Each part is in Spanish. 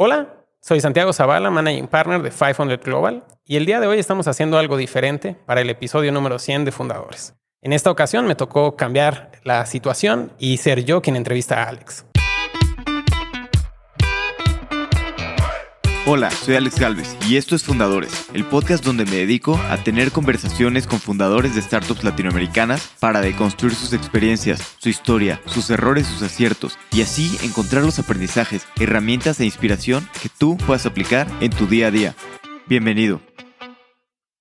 Hola, soy Santiago Zavala, Managing Partner de 500 Global, y el día de hoy estamos haciendo algo diferente para el episodio número 100 de Fundadores. En esta ocasión me tocó cambiar la situación y ser yo quien entrevista a Alex. Hola, soy Alex Galvez y esto es Fundadores, el podcast donde me dedico a tener conversaciones con fundadores de startups latinoamericanas para deconstruir sus experiencias, su historia, sus errores, sus aciertos y así encontrar los aprendizajes, herramientas e inspiración que tú puedas aplicar en tu día a día. Bienvenido.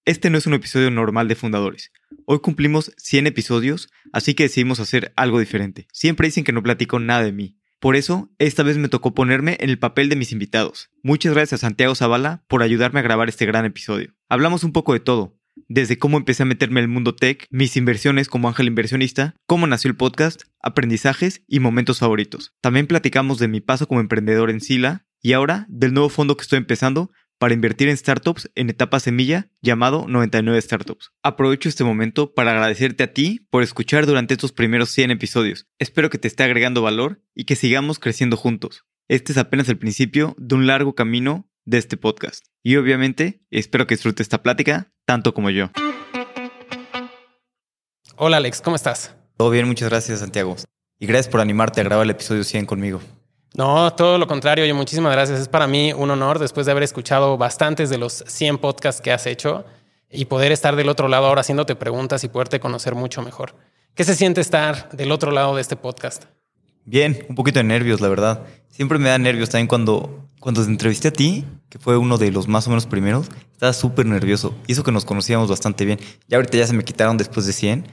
Este no es un episodio normal de Fundadores. Hoy cumplimos 100 episodios, así que decidimos hacer algo diferente. Siempre dicen que no platico nada de mí, por eso, esta vez me tocó ponerme en el papel de mis invitados. Muchas gracias a Santiago Zavala por ayudarme a grabar este gran episodio. Hablamos un poco de todo, desde cómo empecé a meterme en el mundo tech, mis inversiones como ángel inversionista, cómo nació el podcast, aprendizajes y momentos favoritos. También platicamos de mi paso como emprendedor en Sila y ahora del nuevo fondo que estoy empezando para invertir en startups en etapa semilla llamado 99 Startups. Aprovecho este momento para agradecerte a ti por escuchar durante estos primeros 100 episodios. Espero que te esté agregando valor y que sigamos creciendo juntos. Este es apenas el principio de un largo camino de este podcast. Y obviamente espero que disfrutes esta plática tanto como yo. Hola Alex, ¿cómo estás? Todo bien, muchas gracias Santiago. Y gracias por animarte a grabar el episodio 100 conmigo. No, todo lo contrario. Oye, muchísimas gracias. Es para mí un honor después de haber escuchado bastantes de los 100 podcasts que has hecho y poder estar del otro lado ahora haciéndote preguntas y poderte conocer mucho mejor. ¿Qué se siente estar del otro lado de este podcast? Bien, un poquito de nervios, la verdad. Siempre me da nervios también cuando, cuando te entrevisté a ti, que fue uno de los más o menos primeros, estaba súper nervioso. Y eso que nos conocíamos bastante bien. Ya ahorita ya se me quitaron después de 100,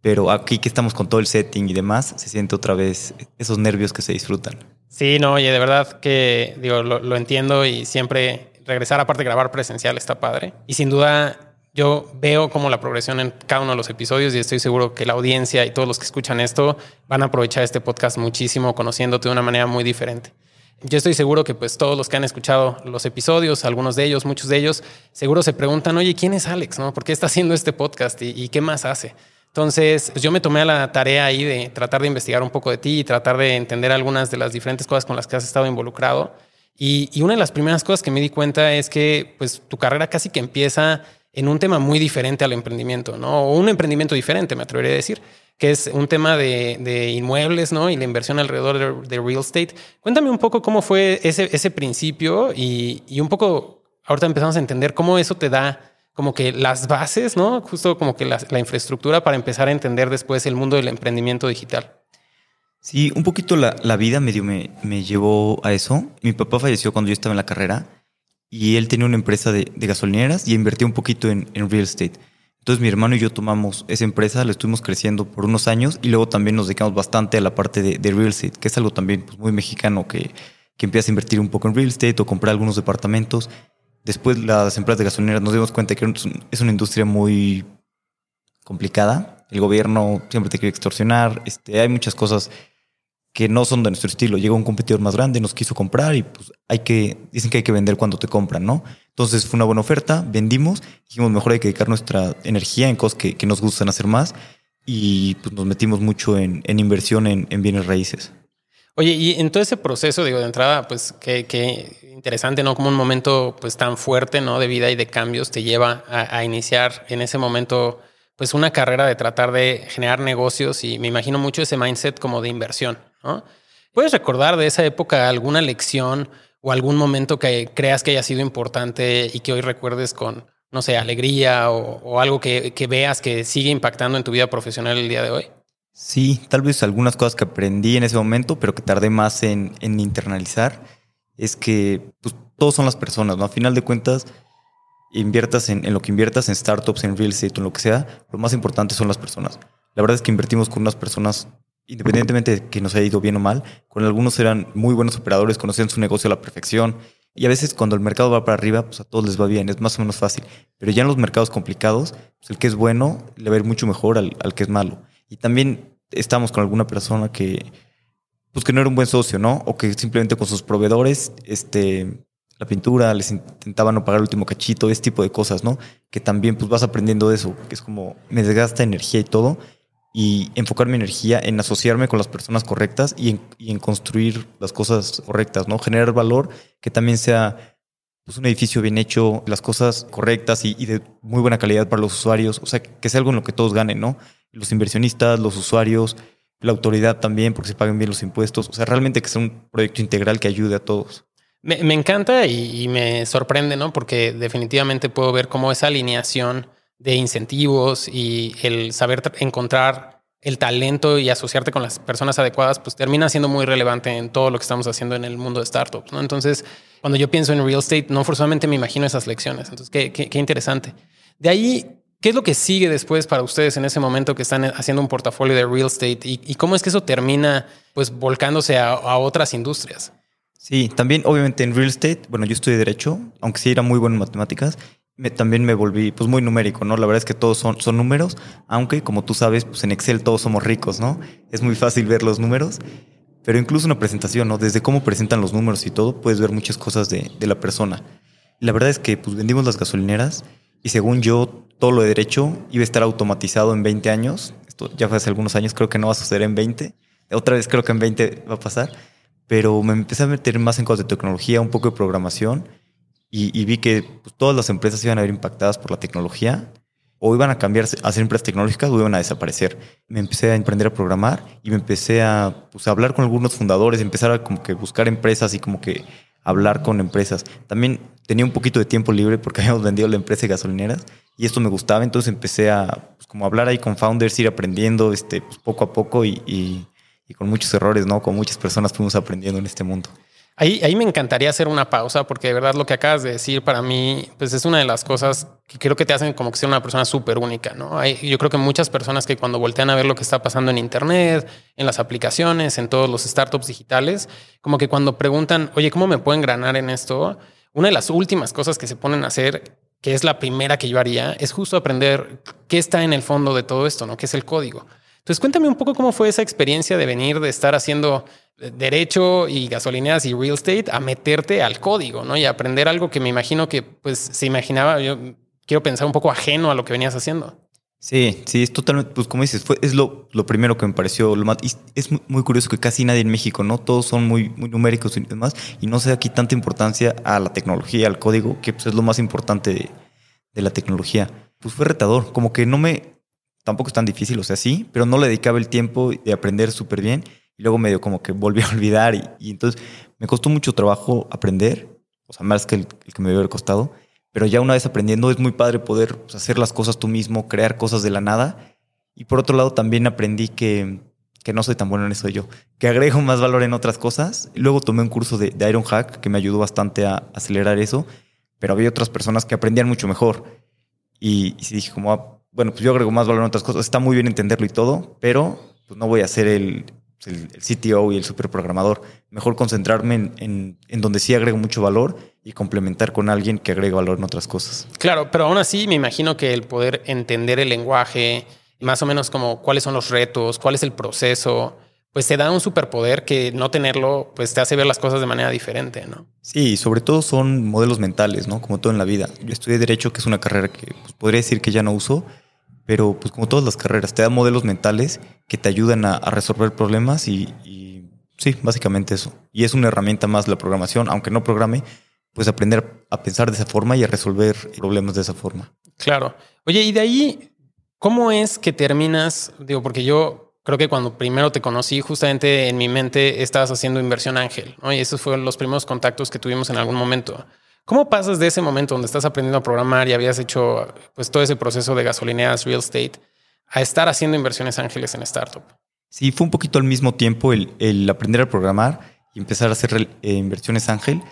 pero aquí que estamos con todo el setting y demás, se siente otra vez esos nervios que se disfrutan. Sí, no, oye, de verdad que digo, lo, entiendo y siempre regresar, aparte de grabar presencial, está padre. Y sin duda, yo veo como la progresión en cada uno de los episodios y estoy seguro que la audiencia y todos los que escuchan esto van a aprovechar este podcast muchísimo, conociéndote de una manera muy diferente. Yo estoy seguro que pues todos los que han escuchado los episodios, algunos de ellos, muchos de ellos, seguro se preguntan, oye, ¿quién es Alex? ¿No? ¿Por qué está haciendo este podcast y, y qué más hace? Entonces, pues, yo me tomé a la tarea ahí de tratar de investigar un poco de ti y tratar de entender algunas de las diferentes cosas con las que has estado involucrado. Y, una de las primeras cosas que me di cuenta es que pues, tu carrera casi que empieza en un tema muy diferente al emprendimiento, ¿no? O un emprendimiento diferente, me atrevería a decir, que es un tema de, inmuebles, ¿no? Y la inversión alrededor de, real estate. Cuéntame un poco cómo fue ese, principio y, y un poco, ahorita empezamos a entender cómo eso te da como que las bases, ¿no? Justo como que la, infraestructura para empezar a entender después el mundo del emprendimiento digital. Sí, un poquito la, vida medio me, me, llevó a eso. Mi papá falleció cuando yo estaba en la carrera y él tenía una empresa de, gasolineras y invertía un poquito en, real estate. Entonces mi hermano y yo tomamos esa empresa, la estuvimos creciendo por unos años y luego también nos dedicamos bastante a la parte de, real estate, que es algo también pues, muy mexicano que, que empieza a invertir un poco en real estate o comprar algunos departamentos. Después las empresas de gasolineras nos dimos cuenta que es una industria muy complicada. El gobierno siempre te quiere extorsionar. Este, hay muchas cosas que no son de nuestro estilo. Llegó un competidor más grande, nos quiso comprar y pues hay que, dicen que hay que vender cuando te compran, ¿no? Entonces fue una buena oferta, vendimos, dijimos mejor hay que dedicar nuestra energía en cosas que, nos gustan hacer más y pues nos metimos mucho en, inversión en, en bienes raíces. Oye, y en todo ese proceso, digo, de entrada, pues qué, interesante, ¿no? Como un momento pues tan fuerte, ¿no? De vida y de cambios te lleva a, iniciar en ese momento pues una carrera de tratar de generar negocios y me imagino mucho ese mindset como de inversión, ¿no? ¿Puedes recordar de esa época alguna lección o algún momento que creas que haya sido importante y que hoy recuerdes con, no sé, alegría o, algo que, que veas que sigue impactando en tu vida profesional el día de hoy? Sí, tal vez algunas cosas que aprendí en ese momento, pero que tardé más en, internalizar, es que pues, todos son las personas, ¿no? A final de cuentas, inviertas en, lo que inviertas, en startups, en real estate, en lo que sea, lo más importante son las personas. La verdad es que invertimos con unas personas, independientemente de que nos haya ido bien o mal, con algunos eran muy buenos operadores, conocían su negocio a la perfección. Y a veces cuando el mercado va para arriba, pues a todos les va bien, es más o menos fácil. Pero ya en los mercados complicados, pues el que es bueno le va a ir mucho mejor al, al que es malo. Y también estamos con alguna persona que, pues que no era un buen socio, ¿no? O que simplemente con sus proveedores, este, la pintura, les intentaban no pagar el último cachito, ese tipo de cosas, ¿no? Que también pues vas aprendiendo de eso, que es como me desgasta energía y todo. y enfocar mi energía en asociarme con las personas correctas y en, construir las cosas correctas, ¿no? Generar valor que también sea pues, un edificio bien hecho, las cosas correctas y, de muy buena calidad para los usuarios, o sea, que sea algo en lo que todos ganen, ¿no? Los inversionistas, los usuarios, la autoridad también, porque se paguen bien los impuestos, o sea, realmente que sea un proyecto integral que ayude a todos. Me, encanta y, me sorprende, ¿no? Porque definitivamente puedo ver cómo esa alineación de incentivos y el saber encontrar el talento y asociarte con las personas adecuadas, pues termina siendo muy relevante en todo lo que estamos haciendo en el mundo de startups. ¿no? Entonces, cuando yo pienso en real estate, no forzosamente me imagino esas lecciones. Entonces, qué, qué, interesante. De ahí, ¿qué es lo que sigue después para ustedes en ese momento que están haciendo un portafolio de real estate y, cómo es que eso termina pues volcándose a, otras industrias? Sí, también obviamente en real estate, bueno, yo estudié derecho, aunque sí era muy bueno en matemáticas, también me volví pues muy numérico, ¿no? La verdad es que todos son, son números, aunque como tú sabes, pues en Excel todos somos ricos, ¿no? Es muy fácil ver los números, pero incluso una presentación, ¿no? Desde cómo presentan los números y todo, puedes ver muchas cosas de, de la persona. la verdad es que pues vendimos las gasolineras y según yo, todo lo de derecho iba a estar automatizado en 20 años. Esto ya fue hace algunos años, creo que no va a suceder en 20. Otra vez creo que en 20 va a pasar. Pero me empecé a meter más en cosas de tecnología, un poco de programación y, vi que pues, todas las empresas iban a ver impactadas por la tecnología o iban a cambiar a ser empresas tecnológicas o iban a desaparecer. Me empecé a emprender a programar y me empecé a, pues, hablar con algunos fundadores, empezar a como que buscar empresas y como que hablar con empresas. También tenía un poquito de tiempo libre porque habíamos vendido la empresa de gasolineras y esto me gustaba, entonces empecé a pues, como hablar ahí con founders, ir aprendiendo este, pues, poco a poco y, y, con muchos errores, ¿no? Con muchas personas fuimos aprendiendo en este mundo. Ahí, ahí me encantaría hacer una pausa porque de verdad lo que acabas de decir para mí pues es una de las cosas que creo que te hacen como que ser una persona súper única. ¿no? Yo creo que muchas personas que cuando voltean a ver lo que está pasando en Internet, en las aplicaciones, en todos los startups digitales, como que cuando preguntan, oye, ¿cómo me puedo engranar en esto? Una de las últimas cosas que se ponen a hacer, que es la primera que yo haría, es justo aprender qué está en el fondo de todo esto, ¿no? ¿Qué es el código? Entonces cuéntame un poco cómo fue esa experiencia de venir, de estar haciendo derecho y gasolineras y real estate a meterte al código, ¿no? Y aprender algo que me imagino que pues se imaginaba, yo quiero pensar un poco ajeno a lo que venías haciendo. Sí, sí, es totalmente, pues como dices, fue, es lo, lo primero que me pareció, lo más, es muy curioso que casi nadie en México, ¿no? Todos son muy, muy numéricos y demás, y no se da aquí tanta importancia a la tecnología, al código, que pues, es lo más importante de, la tecnología. Pues fue retador, como que no me, tampoco es tan difícil, o sea, sí, pero no le dedicaba el tiempo de aprender súper bien y luego medio como que volví a olvidar y, entonces me costó mucho trabajo aprender, o sea, más que el, que me haber costado, pero ya una vez aprendiendo es muy padre poder hacer las cosas tú mismo, crear cosas de la nada. Y por otro lado también aprendí que, que no soy tan bueno en eso yo, que agrego más valor en otras cosas. Luego tomé un curso de, de Iron Hack que me ayudó bastante a acelerar eso, pero había otras personas que aprendían mucho mejor. Y, y dije como, ah, bueno, pues yo agrego más valor en otras cosas. Está muy bien entenderlo y todo, pero pues no voy a ser el, el, CTO y el superprogramador. Mejor concentrarme en, donde sí agrego mucho valor y complementar con alguien que agregue valor en otras cosas. Claro, pero aún así me imagino que el poder entender el lenguaje, más o menos como cuáles son los retos, cuál es el proceso, pues te da un superpoder que no tenerlo, pues te hace ver las cosas de manera diferente, ¿no? Sí, sobre todo son modelos mentales, ¿no? Como todo en la vida. Yo estudié Derecho, que es una carrera que pues, podría decir que ya no uso, pero pues como todas las carreras, te da modelos mentales que te ayudan a, resolver problemas y, sí, básicamente eso. Y es una herramienta más la programación, aunque no programe, pues aprender a pensar de esa forma y a resolver problemas de esa forma. Claro. Oye, y de ahí, ¿cómo es que terminas? Digo, porque yo creo que cuando primero te conocí, justamente en mi mente estabas haciendo inversión ángel, ¿no? Y esos fueron los primeros contactos que tuvimos en algún momento. ¿Cómo pasas de ese momento donde estás aprendiendo a programar y habías hecho pues todo ese proceso de gasolineras, real estate, a estar haciendo inversiones ángeles en startup? Sí, fue un poquito al mismo tiempo el, aprender a programar y empezar a hacer eh, inversiones ángel.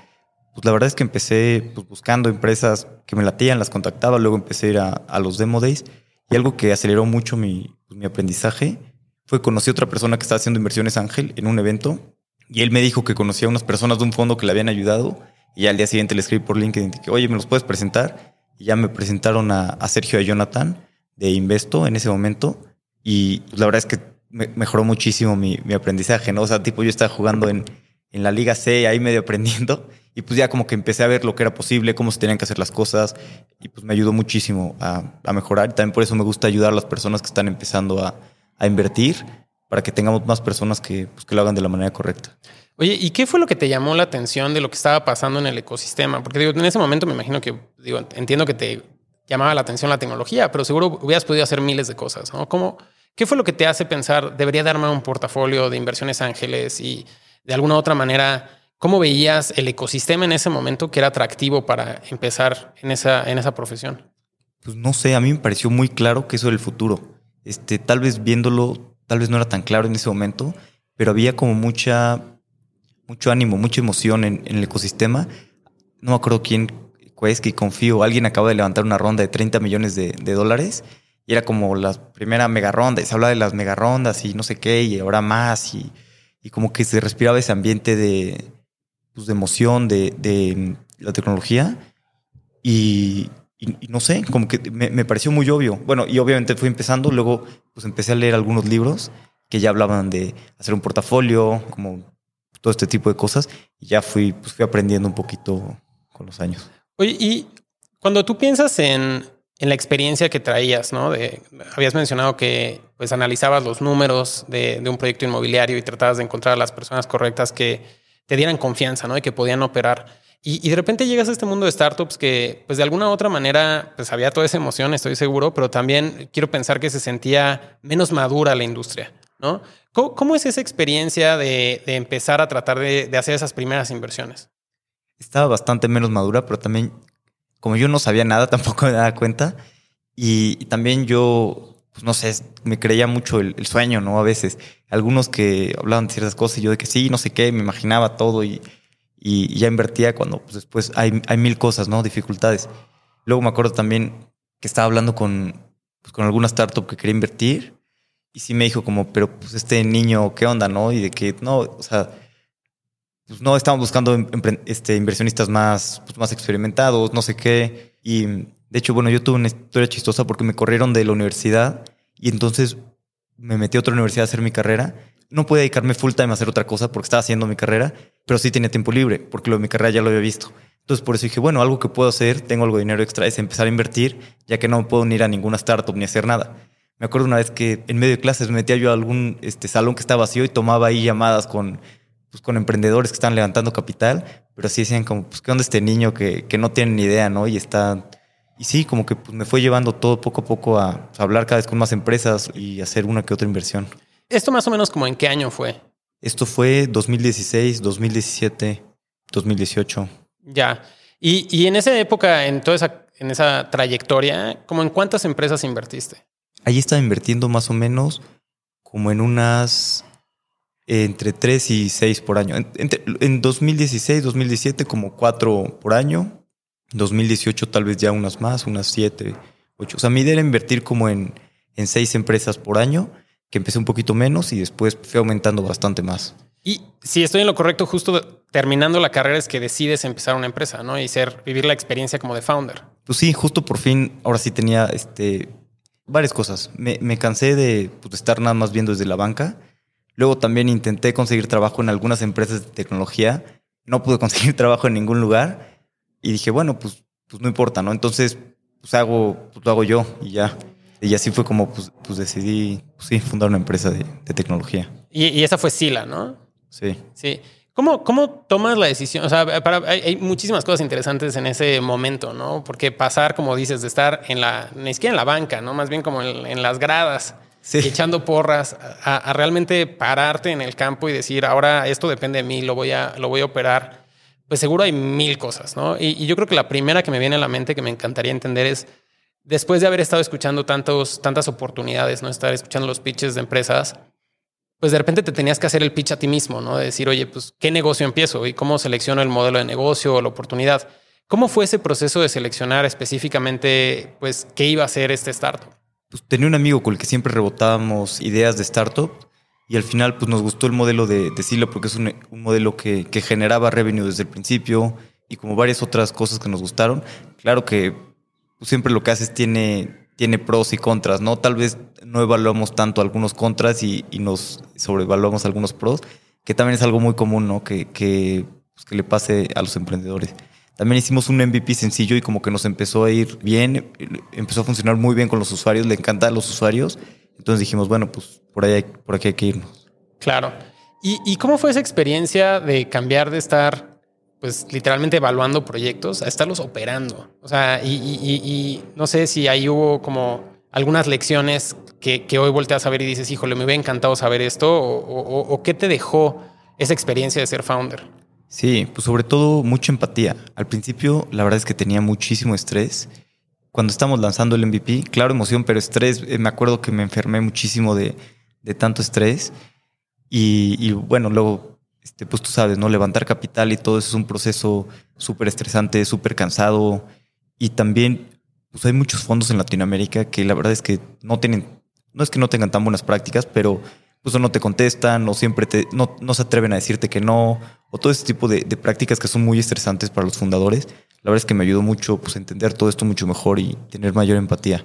Pues la verdad es que empecé pues, buscando empresas que me latían, las contactaba, luego empecé a ir a, los demo days y algo que aceleró mucho mi, pues, mi aprendizaje fue conocí a otra persona que estaba haciendo inversiones ángel en un evento y él me dijo que conocía a unas personas de un fondo que le habían ayudado y al día siguiente le escribí por LinkedIn que, oye, ¿me los puedes presentar? Y ya me presentaron a, Sergio y a Jonathan de Investo en ese momento. Y la verdad es que mejoró muchísimo mi, aprendizaje, ¿no? O sea, tipo, yo estaba jugando en, en la Liga C, ahí medio aprendiendo. Y pues ya como que empecé a ver lo que era posible, cómo se tenían que hacer las cosas. Y pues me ayudó muchísimo a, mejorar. Y también por eso me gusta ayudar a las personas que están empezando a, a invertir para que tengamos más personas que, pues, que lo hagan de la manera correcta. Oye, ¿y qué fue lo que te llamó la atención de lo que estaba pasando en el ecosistema? Porque digo, en ese momento me imagino que, digo, entiendo que te llamaba la atención la tecnología, pero seguro hubieras podido hacer miles de cosas, ¿no? ¿Cómo, ¿Qué fue lo que te hace pensar, debería darme un portafolio de inversiones ángeles y de alguna otra manera, cómo veías el ecosistema en ese momento que era atractivo para empezar en esa, en esa profesión? Pues no sé, a mí me pareció muy claro que eso era el futuro. Este, tal vez viéndolo, tal vez no era tan claro en ese momento, pero había como mucha mucho ánimo, mucha emoción en, el ecosistema. No me acuerdo quién, es que confío, alguien acaba de levantar una ronda de 30 millones de, dólares y era como la primera mega ronda y se habla de las mega rondas y no sé qué y ahora más y, como que se respiraba ese ambiente de, pues, de emoción de, la tecnología y, no sé, como que me, me, pareció muy obvio. Bueno, y obviamente fui empezando, luego pues empecé a leer algunos libros que ya hablaban de hacer un portafolio, como todo este tipo de cosas. Y ya fui, pues fui aprendiendo un poquito con los años. Oye, y cuando tú piensas en, en la experiencia que traías, ¿no? De, habías mencionado que pues analizabas los números de, de, un proyecto inmobiliario y tratabas de encontrar a las personas correctas que te dieran confianza, ¿no? Y que podían operar. Y, y, de repente llegas a este mundo de startups que, pues de alguna u otra manera, pues había toda esa emoción, estoy seguro, pero también quiero pensar que se sentía menos madura la industria, ¿no? ¿Cómo, es esa experiencia de, empezar a tratar de, hacer esas primeras inversiones? Estaba bastante menos madura, pero también, como yo no sabía nada, tampoco me daba cuenta. Y, también yo, pues no sé, me creía mucho el, sueño, ¿no? A veces. Algunos que hablaban de ciertas cosas y yo de que sí, no sé qué, me imaginaba todo y, ya invertía cuando pues, después hay, hay mil cosas, ¿no? Dificultades. Luego me acuerdo también que estaba hablando con, pues, con alguna startup que quería invertir y sí me dijo como, pero pues este niño, ¿qué onda, no? Y de que, no, o sea, pues no, estamos buscando este, inversionistas más, pues, más experimentados, no sé qué. Y de hecho, bueno, yo tuve una historia chistosa porque me corrieron de la universidad y entonces me metí a otra universidad a hacer mi carrera. No podía dedicarme full time a hacer otra cosa porque estaba haciendo mi carrera, pero sí tenía tiempo libre porque lo de mi carrera ya lo había visto. Entonces por eso dije, bueno, algo que puedo hacer, tengo algo de dinero extra, es empezar a invertir, ya que no puedo ir a ninguna startup ni hacer nada. Me acuerdo una vez que en medio de clases me metía yo a algún este, salón que estaba vacío y tomaba ahí llamadas con, pues, con emprendedores que están levantando capital, pero sí decían como, pues, ¿qué onda este niño que, que no tiene ni idea, no? Y está... Y sí, como que pues, me fue llevando todo poco a poco a, hablar cada vez con más empresas y hacer una que otra inversión. ¿Esto más o menos como en qué año fue? Esto fue 2016, 2017, 2018. Ya. Y, y en esa época, en toda esa, en esa trayectoria, ¿como en cuántas empresas invertiste? Ahí estaba invirtiendo más o menos como en unas entre 3 y 6 por año. En, 2016, 2017 como 4 por año. 2018 tal vez ya unas más, unas 7, 8. O sea, mi idea era invertir como en, en 6 empresas por año, que empecé un poquito menos y después fui aumentando bastante más. Y si estoy en lo correcto, justo terminando la carrera es que decides empezar una empresa, ¿no? Y ser, vivir la experiencia como de founder. Pues sí, justo por fin, ahora sí tenía este, varias cosas. Me, cansé pues, de estar nada más viendo desde la banca. Luego también intenté conseguir trabajo en algunas empresas de tecnología. No pude conseguir trabajo en ningún lugar. Y dije, bueno, pues, pues no importa, ¿no? Entonces, pues hago, pues lo hago yo y ya. Y así fue como pues, pues decidí pues, sí, fundar una empresa de, tecnología. Y, y, esa fue Sila, ¿no? Sí. Sí. ¿Cómo, ¿Cómo tomas la decisión? O sea, hay, muchísimas cosas interesantes en ese momento, ¿no? Porque pasar, como dices, de estar en la, ni siquiera en la banca, ¿no? Más bien como en, las gradas, echando porras, a, realmente pararte en el campo y decir, ahora esto depende de mí, lo voy a, lo voy a operar. Pues seguro hay mil cosas, ¿no? Y, y yo creo que la primera que me viene a la mente que me encantaría entender es, después de haber estado escuchando tantos, tantas oportunidades, ¿no? Estar escuchando los pitches de empresas, pues de repente te tenías que hacer el pitch a ti mismo, ¿no? De decir, oye, pues, ¿qué negocio empiezo? ¿Y cómo selecciono el modelo de negocio o la oportunidad? ¿Cómo fue ese proceso de seleccionar específicamente, pues, qué iba a ser este startup? Pues tenía un amigo con el que siempre rebotábamos ideas de startup y al final, pues, nos gustó el modelo de, de porque es un, modelo que, generaba revenue desde el principio y como varias otras cosas que nos gustaron. Claro que siempre lo que haces tiene tiene pros y contras, ¿no? Tal vez no evaluamos tanto algunos contras y, nos sobrevaluamos algunos pros, que también es algo muy común, ¿no? Que, que, pues, que le pase a los emprendedores. También hicimos un MVP sencillo y como que nos empezó a ir bien, empezó a funcionar muy bien con los usuarios, le encanta a los usuarios. Entonces dijimos, bueno, pues por ahí por aquí hay que irnos. Claro. ¿Y, ¿Y cómo fue esa experiencia de cambiar de estar pues literalmente evaluando proyectos a estarlos operando. O sea, y, no sé si ahí hubo como algunas lecciones que, que, hoy volteas a ver y dices, híjole, me hubiera encantado saber esto, o, qué te dejó esa experiencia de ser founder. Sí, pues sobre todo mucha empatía. Al principio, la verdad es que tenía muchísimo estrés. Cuando estamos lanzando el MVP, claro, emoción, pero estrés, eh, me acuerdo que me enfermé muchísimo de, de tanto estrés. Y bueno, luego este, pues tú sabes, ¿no? Levantar capital y todo eso es un proceso súper estresante, súper cansado. Y también, pues hay muchos fondos en Latinoamérica que la verdad es que no tienen, no es que no tengan tan buenas prácticas, pero pues no te contestan, o siempre te, no, no se atreven a decirte que no, o todo ese tipo de, de, prácticas que son muy estresantes para los fundadores. La verdad es que me ayudó mucho pues, entender todo esto mucho mejor y tener mayor empatía.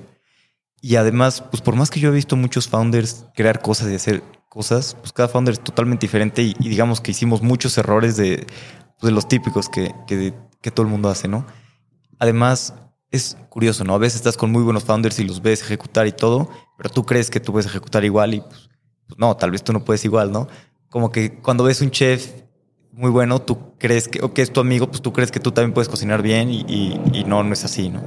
Y además, pues por más que yo he visto muchos founders crear cosas y hacer cosas, pues cada founder es totalmente diferente y, y digamos que hicimos muchos errores de, pues, de los típicos que, que, que, todo el mundo hace, ¿no? Además, es curioso, ¿no? A veces estás con muy buenos founders y los ves ejecutar y todo, pero tú crees que tú puedes ejecutar igual y pues, pues no, tal vez tú no puedes igual, ¿no? Como que cuando ves un chef muy bueno, tú crees que, o que es tu amigo, pues tú crees que tú también puedes cocinar bien y, y, y no, no es así, ¿no?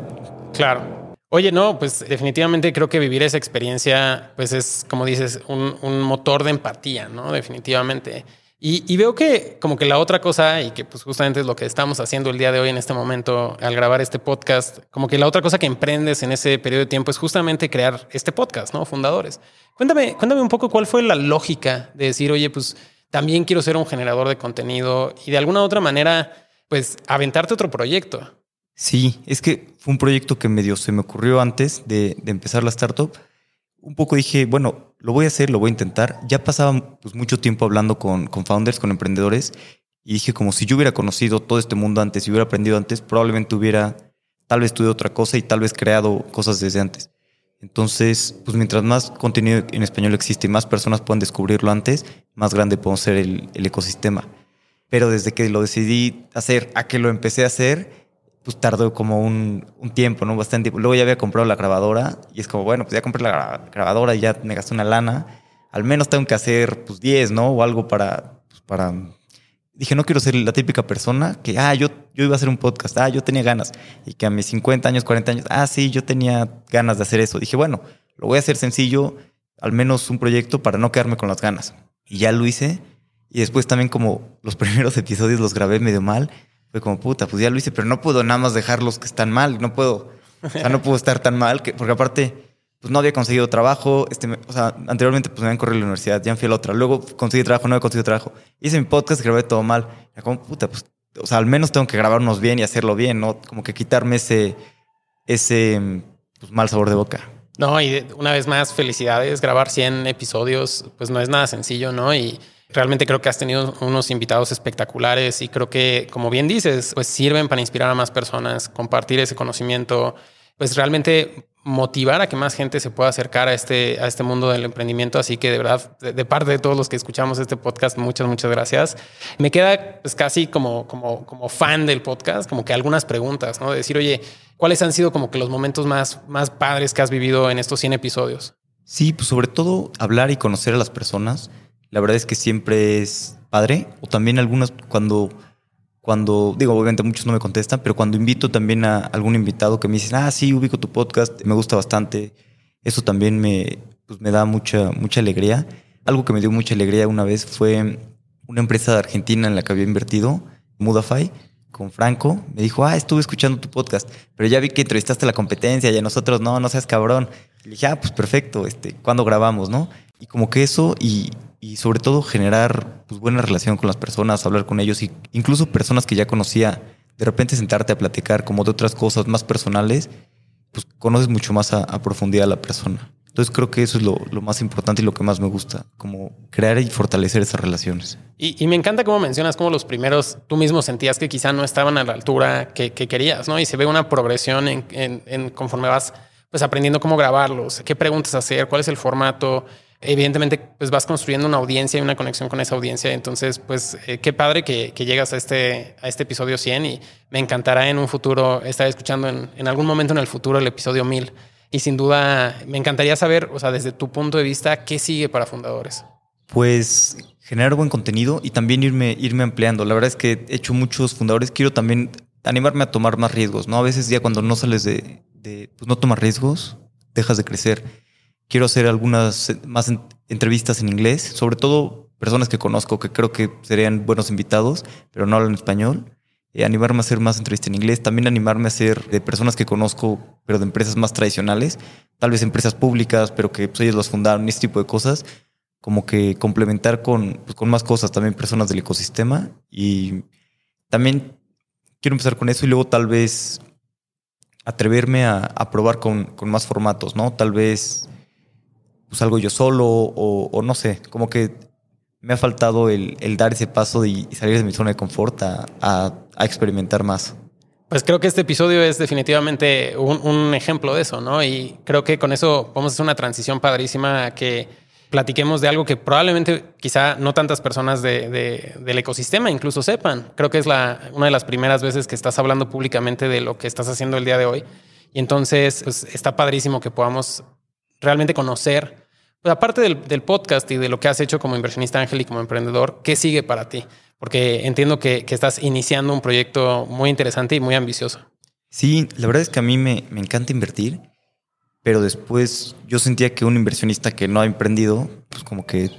Claro. Oye, no, pues definitivamente creo que vivir esa experiencia, pues es, como dices, un, un motor de empatía, ¿no? Definitivamente. Y, veo que como que la otra cosa, y que pues justamente es lo que estamos haciendo el día de hoy en este momento al grabar este podcast, como que la otra cosa que emprendes en ese periodo de tiempo es justamente crear este podcast, ¿no? Fundadores. Cuéntame, cuéntame un poco cuál fue la lógica de decir, oye, pues también quiero ser un generador de contenido y de alguna otra manera, pues aventarte otro proyecto. Sí, es que fue un proyecto que medio se me ocurrió antes de, de, empezar la startup. Un poco dije, bueno, lo voy a hacer, lo voy a intentar. Ya pasaba pues, mucho tiempo hablando con, con founders, con emprendedores, y dije, como si yo hubiera conocido todo este mundo antes y hubiera aprendido antes, probablemente hubiera tal vez estudiado otra cosa y tal vez creado cosas desde antes. Entonces, pues mientras más contenido en español existe y más personas puedan descubrirlo antes, más grande puede ser el, el ecosistema. Pero desde que lo decidí hacer a que lo empecé a hacer, pues tardó como un, un, tiempo, ¿no? Bastante tiempo. Luego ya había comprado la grabadora y es como, bueno, pues ya compré la grabadora y ya me gasté una lana. Al menos tengo que hacer, pues 10, ¿no? O algo para, pues, para... Dije, no quiero ser la típica persona que, ah, yo, yo iba a hacer un podcast, ah, yo tenía ganas. Y que a mis 50 años, 40 años, ah, sí, yo tenía ganas de hacer eso. Dije, bueno, lo voy a hacer sencillo, al menos un proyecto para no quedarme con las ganas. Y ya lo hice. Y después también como los primeros episodios los grabé medio mal fue como, puta, pues ya lo hice, pero no puedo nada más dejar los que están mal. No puedo, o sea, no puedo estar tan mal, que, porque aparte, pues no había conseguido trabajo. Este, o sea, anteriormente, pues me habían corrido a la universidad, ya fui a la otra. Luego conseguí trabajo, no había conseguido trabajo. Hice mi podcast, grabé todo mal. Como, puta, pues, o sea, al menos tengo que grabarnos bien y hacerlo bien, ¿no? Como que quitarme ese, ese pues, mal sabor de boca. No, y una vez más, felicidades. Grabar 100 episodios, pues no es nada sencillo, ¿no? Y Realmente creo que has tenido unos invitados espectaculares y creo que, como bien dices, pues sirven para inspirar a más personas, compartir ese conocimiento, pues realmente motivar a que más gente se pueda acercar a este, a este mundo del emprendimiento. Así que de verdad, de, parte de todos los que escuchamos este podcast, muchas, muchas gracias. Me queda pues casi como, como, como fan del podcast, como que algunas preguntas, ¿no? De decir, oye, ¿cuáles han sido como que los momentos más, más padres que has vivido en estos 100 episodios? Sí, pues sobre todo hablar y conocer a las personas la verdad es que siempre es padre. O también algunas cuando, cuando, digo, obviamente muchos no me contestan, pero cuando invito también a algún invitado que me dicen, ah, sí, ubico tu podcast, me gusta bastante, eso también me, pues me da mucha, mucha alegría. Algo que me dio mucha alegría una vez fue una empresa de Argentina en la que había invertido, Mudafy, con Franco. Me dijo, ah, estuve escuchando tu podcast, pero ya vi que entrevistaste la competencia y a nosotros no, no seas cabrón. Le dije, ah, pues perfecto, este, ¿cuándo grabamos, no? Y como que eso, y, y sobre todo generar pues, buena relación con las personas, hablar con ellos, y incluso personas que ya conocía, de repente sentarte a platicar como de otras cosas más personales, pues conoces mucho más a, a profundidad a la persona. Entonces creo que eso es lo, lo, más importante y lo que más me gusta, como crear y fortalecer esas relaciones. Y, y, me encanta cómo mencionas cómo los primeros tú mismo sentías que quizá no estaban a la altura que, que querías, ¿no? Y se ve una progresión en, en conforme vas pues aprendiendo cómo grabarlos, qué preguntas hacer, cuál es el formato, evidentemente pues vas construyendo una audiencia y una conexión con esa audiencia. Entonces, pues eh, qué padre que, que, llegas a este, a este episodio 100 y me encantará en un futuro estar escuchando en, en, algún momento en el futuro el episodio 1000. Y sin duda, me encantaría saber, o sea, desde tu punto de vista, ¿qué sigue para fundadores? Pues generar buen contenido y también irme, irme ampliando. La verdad es que he hecho muchos fundadores. Quiero también animarme a tomar más riesgos, ¿no? A veces ya cuando no sales de, de pues no tomas riesgos, dejas de crecer. Quiero hacer algunas más entrevistas en inglés, sobre todo personas que conozco que creo que serían buenos invitados, pero no hablan español. Eh, animarme a hacer más entrevistas en inglés, también animarme a hacer de personas que conozco, pero de empresas más tradicionales, tal vez empresas públicas, pero que pues, ellos las fundaron, ese tipo de cosas, como que complementar con, pues, con más cosas, también personas del ecosistema. Y también quiero empezar con eso y luego tal vez atreverme a, probar con, con, más formatos, ¿no? Tal vez pues algo yo solo o, no sé, como que me ha faltado el, dar ese paso y salir de mi zona de confort a, experimentar más. Pues creo que este episodio es definitivamente un, ejemplo de eso, ¿no? Y creo que con eso podemos hacer una transición padrísima a que platiquemos de algo que probablemente quizá no tantas personas de, del ecosistema incluso sepan. Creo que es la, una de las primeras veces que estás hablando públicamente de lo que estás haciendo el día de hoy. Y entonces pues, está padrísimo que podamos realmente conocer, pues, aparte del, del, podcast y de lo que has hecho como inversionista ángel y como emprendedor, ¿qué sigue para ti? Porque entiendo que, que estás iniciando un proyecto muy interesante y muy ambicioso. Sí, la verdad es que a mí me, me encanta invertir pero después yo sentía que un inversionista que no ha emprendido, pues como que,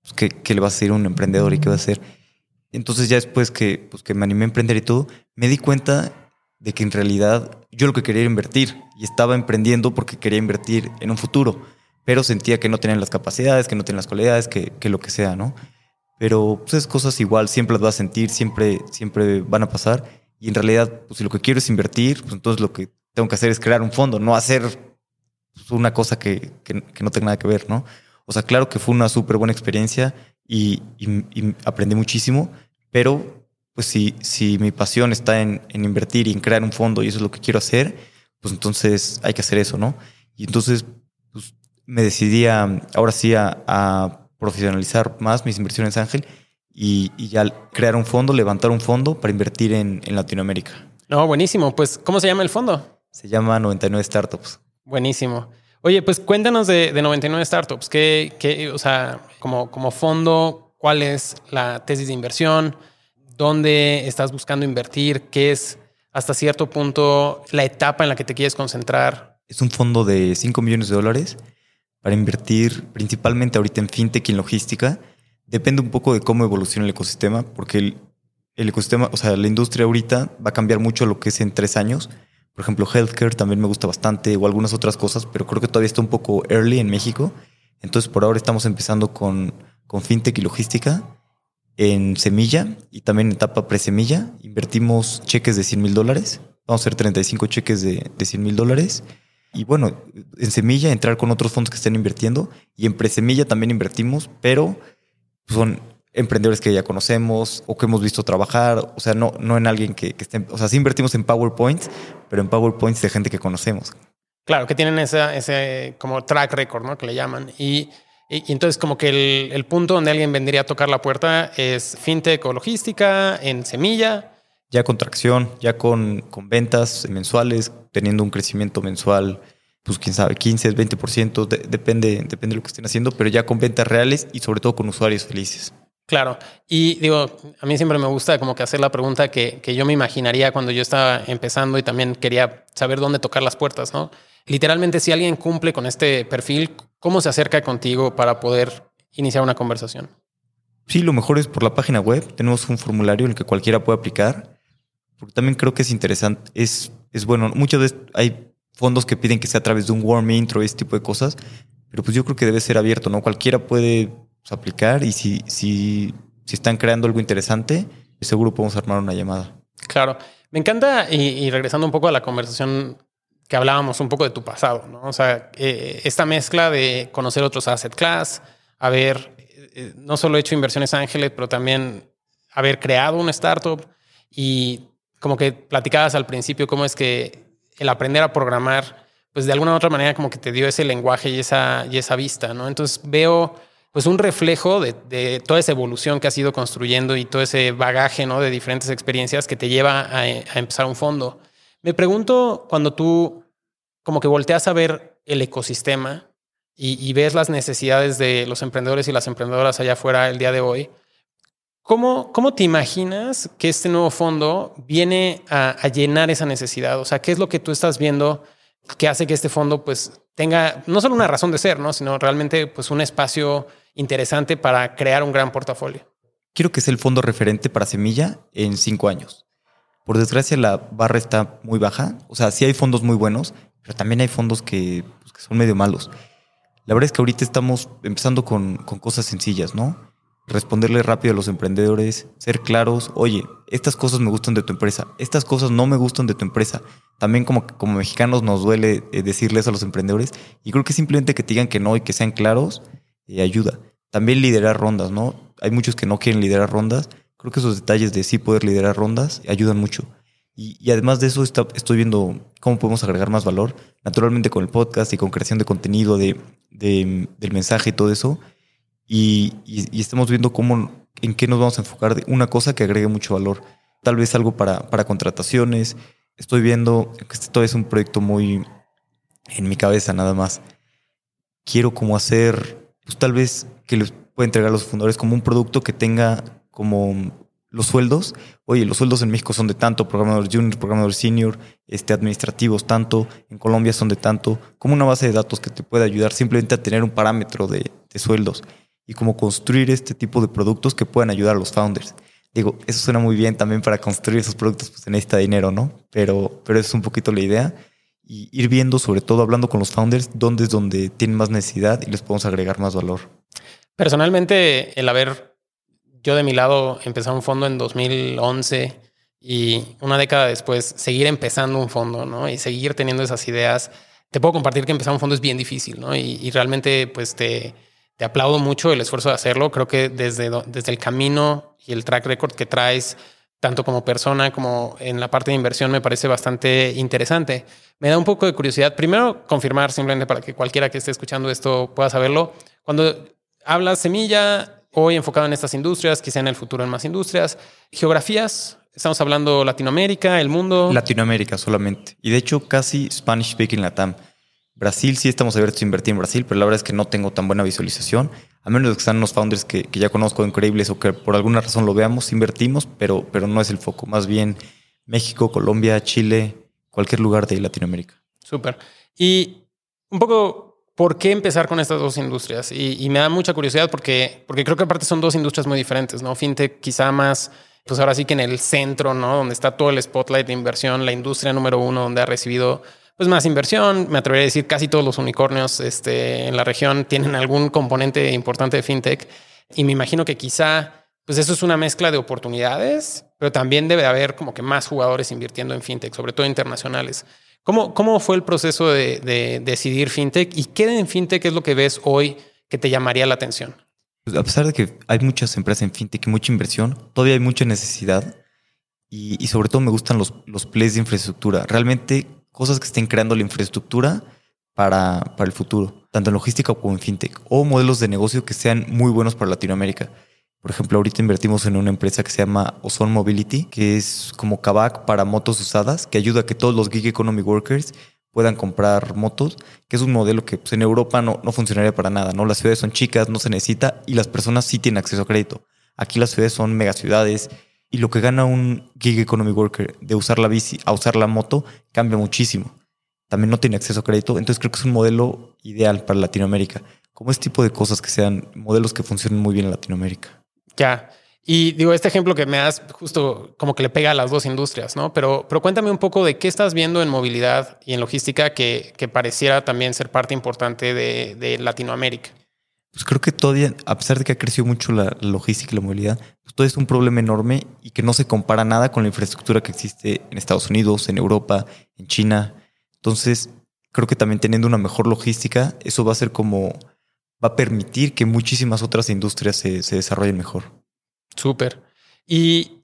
pues que, le va a ser un emprendedor y qué va a ser. Entonces ya después que, pues que me animé a emprender y todo, me di cuenta de que en realidad yo lo que quería era invertir y estaba emprendiendo porque quería invertir en un futuro, pero sentía que no tenían las capacidades, que no tenían las cualidades, que, que lo que sea, ¿no? Pero pues esas cosas igual siempre las vas a sentir, siempre, siempre van a pasar y en realidad pues si lo que quiero es invertir, pues entonces lo que tengo que hacer es crear un fondo, no hacer una cosa que, no tenga nada que ver, ¿no? O sea, claro que fue una súper buena experiencia y, aprendí muchísimo, pero pues si, si mi pasión está en, invertir y en crear un fondo y eso es lo que quiero hacer, pues entonces hay que hacer eso, ¿no? Y entonces pues, me decidí ahora sí a, profesionalizar más mis inversiones Ángel y, ya crear un fondo, levantar un fondo para invertir en, en Latinoamérica. No, buenísimo. Pues, ¿cómo se llama el fondo? Se llama 99 Startups. Buenísimo. Oye, pues cuéntanos de, 99 Startups. ¿Qué, o sea, como, como fondo, cuál es la tesis de inversión? ¿Dónde estás buscando invertir? ¿Qué es hasta cierto punto la etapa en la que te quieres concentrar? Es un fondo de 5 millones de dólares para invertir principalmente ahorita en fintech y en logística. Depende un poco de cómo evoluciona el ecosistema, porque el, el ecosistema, o sea, la industria ahorita va a cambiar mucho lo que es en tres años. Por ejemplo, healthcare también me gusta bastante o algunas otras cosas, pero creo que todavía está un poco early en México. Entonces, por ahora estamos empezando con, con fintech y logística en semilla y también en etapa pre-semilla. Invertimos cheques de 100 mil dólares. Vamos a hacer 35 cheques de, de 100 mil dólares. Y bueno, en semilla entrar con otros fondos que estén invirtiendo. Y en pre-semilla también invertimos, pero son emprendedores que ya conocemos o que hemos visto trabajar, o sea, no, no en alguien que, que esté, o sea, sí invertimos en PowerPoints, pero en PowerPoints de gente que conocemos. Claro, que tienen ese, ese como track record, ¿no? Que le llaman. Y, y, entonces como que el, el, punto donde alguien vendría a tocar la puerta es fintech o logística, en semilla. Ya con tracción, ya con, con ventas mensuales, teniendo un crecimiento mensual, pues quién sabe, 15, 20%, depende, depende de lo que estén haciendo, pero ya con ventas reales y sobre todo con usuarios felices. Claro. Y digo, a mí siempre me gusta como que hacer la pregunta que, que, yo me imaginaría cuando yo estaba empezando y también quería saber dónde tocar las puertas, ¿no? Literalmente, si alguien cumple con este perfil, ¿cómo se acerca contigo para poder iniciar una conversación? Sí, lo mejor es por la página web. Tenemos un formulario en el que cualquiera puede aplicar. Porque también creo que es interesante. Es, es bueno. Muchas veces hay fondos que piden que sea a través de un warm intro, ese tipo de cosas. Pero pues yo creo que debe ser abierto, ¿no? Cualquiera puede pues, aplicar y si, si, si están creando algo interesante, seguro podemos armar una llamada. Claro, me encanta y, regresando un poco a la conversación que hablábamos un poco de tu pasado, ¿no? O sea, eh, esta mezcla de conocer otros asset class, haber eh, no solo hecho inversiones ángeles, pero también haber creado una startup y como que platicabas al principio cómo es que el aprender a programar, pues de alguna u otra manera como que te dio ese lenguaje y esa, y esa vista, ¿no? Entonces veo pues un reflejo de, toda esa evolución que has ido construyendo y todo ese bagaje ¿no? de diferentes experiencias que te lleva a, empezar un fondo. Me pregunto cuando tú como que volteas a ver el ecosistema y, ves las necesidades de los emprendedores y las emprendedoras allá afuera el día de hoy, ¿cómo, cómo te imaginas que este nuevo fondo viene a, a, llenar esa necesidad? O sea, ¿qué es lo que tú estás viendo que hace que este fondo pues tenga no solo una razón de ser, ¿no? sino realmente pues un espacio interesante para crear un gran portafolio? Quiero que sea el fondo referente para Semilla en cinco años. Por desgracia la barra está muy baja. O sea, sí hay fondos muy buenos, pero también hay fondos que, pues, que son medio malos. La verdad es que ahorita estamos empezando con, con cosas sencillas, ¿no? Responderle rápido a los emprendedores, ser claros, oye, estas cosas me gustan de tu empresa, estas cosas no me gustan de tu empresa. También como, como mexicanos nos duele eh, decirles a los emprendedores y creo que simplemente que te digan que no y que sean claros eh, ayuda. También liderar rondas, ¿no? Hay muchos que no quieren liderar rondas. Creo que esos detalles de sí poder liderar rondas ayudan mucho. Y, además de eso estoy viendo cómo podemos agregar más valor, naturalmente con el podcast y con creación de contenido, de, del mensaje y todo eso. Y, estamos viendo cómo, en qué nos vamos a enfocar de una cosa que agregue mucho valor. Tal vez algo para, para contrataciones. Estoy viendo que esto es un proyecto muy en mi cabeza nada más. Quiero como hacer, pues tal vez que les pueda entregar a los fundadores como un producto que tenga como los sueldos, oye, los sueldos en México son de tanto, programador junior, programador senior, este, administrativos tanto, en Colombia son de tanto, como una base de datos que te puede ayudar simplemente a tener un parámetro de, sueldos y como construir este tipo de productos que puedan ayudar a los founders. Digo, eso suena muy bien también para construir esos productos, pues se necesita dinero, ¿no? Pero, pero es un poquito la idea. Y ir viendo, sobre todo hablando con los founders, dónde es donde tienen más necesidad y les podemos agregar más valor. Personalmente, el haber yo de mi lado empecé un fondo en 2011 y una década después seguir empezando un fondo, ¿no? Y seguir teniendo esas ideas. Te puedo compartir que empezar un fondo es bien difícil, ¿no? Y, realmente, pues te, te, aplaudo mucho el esfuerzo de hacerlo. Creo que desde, desde el camino y el track record que traes, tanto como persona como en la parte de inversión, me parece bastante interesante. Me da un poco de curiosidad. Primero, confirmar simplemente para que cualquiera que esté escuchando esto pueda saberlo. Cuando hablas semilla, hoy enfocado en estas industrias, quizá en el futuro en más industrias. Geografías, estamos hablando Latinoamérica, el mundo. Latinoamérica solamente. Y de hecho, casi Spanish speaking Latam. Brasil sí estamos abiertos a invertir en Brasil, pero la verdad es que no tengo tan buena visualización. A menos que sean unos founders que, ya conozco increíbles o que por alguna razón lo veamos, invertimos, pero, pero no es el foco. Más bien México, Colombia, Chile, cualquier lugar de Latinoamérica. Súper. Y un poco ¿Por qué empezar con estas dos industrias? Y, me da mucha curiosidad porque, porque creo que aparte son dos industrias muy diferentes, ¿no? FinTech quizá más, pues ahora sí que en el centro, ¿no? Donde está todo el spotlight de inversión, la industria número uno donde ha recibido pues más inversión. Me atrevería a decir casi todos los unicornios este, en la región tienen algún componente importante de FinTech. Y me imagino que quizá, pues eso es una mezcla de oportunidades, pero también debe haber como que más jugadores invirtiendo en FinTech, sobre todo internacionales. ¿Cómo, ¿Cómo fue el proceso de, decidir fintech y qué en fintech es lo que ves hoy que te llamaría la atención? Pues, a pesar de que hay muchas empresas en fintech y mucha inversión, todavía hay mucha necesidad y, sobre todo me gustan los, los plays de infraestructura. Realmente cosas que estén creando la infraestructura para, para el futuro, tanto en logística como en fintech, o modelos de negocio que sean muy buenos para Latinoamérica. Por ejemplo, ahorita invertimos en una empresa que se llama Ozone Mobility, que es como Kavak para motos usadas, que ayuda a que todos los gig economy workers puedan comprar motos, que es un modelo que pues, en Europa no, no funcionaría para nada, ¿no? Las ciudades son chicas, no se necesita y las personas sí tienen acceso a crédito. Aquí las ciudades son megaciudades y lo que gana un gig economy worker de usar la bici a usar la moto cambia muchísimo. También no tiene acceso a crédito, entonces creo que es un modelo ideal para Latinoamérica. Como este tipo de cosas que sean modelos que funcionen muy bien en Latinoamérica. Ya. Y digo, este ejemplo que me das justo como que le pega a las dos industrias, ¿no? Pero, pero cuéntame un poco de qué estás viendo en movilidad y en logística que, que pareciera también ser parte importante de, de, Latinoamérica. Pues creo que todavía, a pesar de que ha crecido mucho la, logística y la movilidad, pues todavía es un problema enorme y que no se compara nada con la infraestructura que existe en Estados Unidos, en Europa, en China. Entonces, creo que también teniendo una mejor logística, eso va a ser como va a permitir que muchísimas otras industrias se, desarrollen mejor. Súper. Y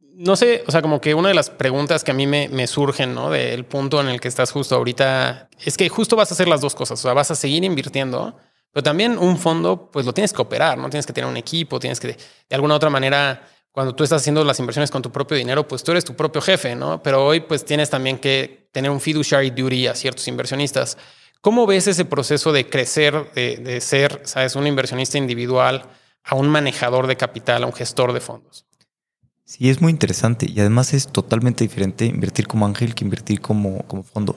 no sé, o sea, como que una de las preguntas que a mí me, surgen, ¿no? Del punto en el que estás justo ahorita, es que justo vas a hacer las dos cosas, o sea, vas a seguir invirtiendo, pero también un fondo, pues lo tienes que operar, ¿no? Tienes que tener un equipo, tienes que, de alguna otra manera, cuando tú estás haciendo las inversiones con tu propio dinero, pues tú eres tu propio jefe, ¿no? Pero hoy, pues tienes también que tener un fiduciary duty a ciertos inversionistas. ¿Cómo ves ese proceso de crecer, de, de ser, sabes, un inversionista individual a un manejador de capital, a un gestor de fondos? Sí, es muy interesante y además es totalmente diferente invertir como ángel que invertir como, como fondo.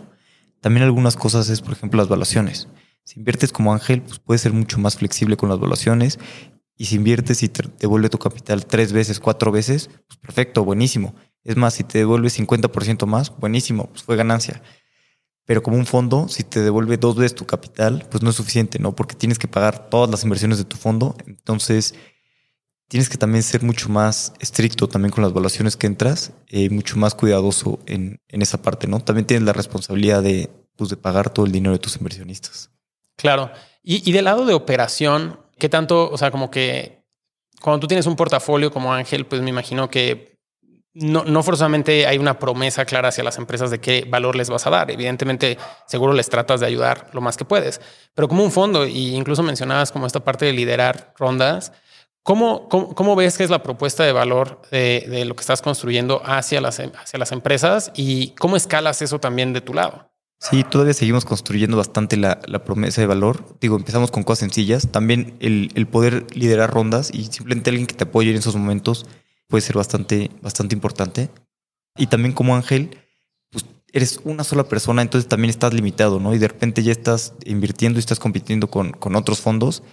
También algunas cosas es, por ejemplo, las valuaciones. Si inviertes como ángel, pues puedes ser mucho más flexible con las valuaciones y si inviertes y te devuelve tu capital tres veces, cuatro veces, pues perfecto, buenísimo. Es más, si te devuelve 50% más, buenísimo, pues fue ganancia. Pero como un fondo, si te devuelve dos veces tu capital, pues no es suficiente, ¿no? Porque tienes que pagar todas las inversiones de tu fondo. Entonces, tienes que también ser mucho más estricto también con las valuaciones que entras, eh, mucho más cuidadoso en, en, esa parte, ¿no? También tienes la responsabilidad de, pues, de pagar todo el dinero de tus inversionistas. Claro. Y, y del lado de operación, ¿qué tanto, o sea, como que cuando tú tienes un portafolio como Ángel, pues me imagino que no, no forzosamente hay una promesa clara hacia las empresas de qué valor les vas a dar. Evidentemente, seguro les tratas de ayudar lo más que puedes, pero como un fondo, y incluso mencionabas como esta parte de liderar rondas, ¿Cómo, cómo, ves que es la propuesta de valor de, de, lo que estás construyendo hacia las, hacia las empresas y cómo escalas eso también de tu lado? Sí, todavía seguimos construyendo bastante la, la promesa de valor. Digo, empezamos con cosas sencillas. También el, el, poder liderar rondas y simplemente alguien que te apoye en esos momentos puede ser bastante, bastante importante. Y también como Ángel, pues eres una sola persona, entonces también estás limitado, ¿no? Y de repente ya estás invirtiendo y estás compitiendo con, con otros fondos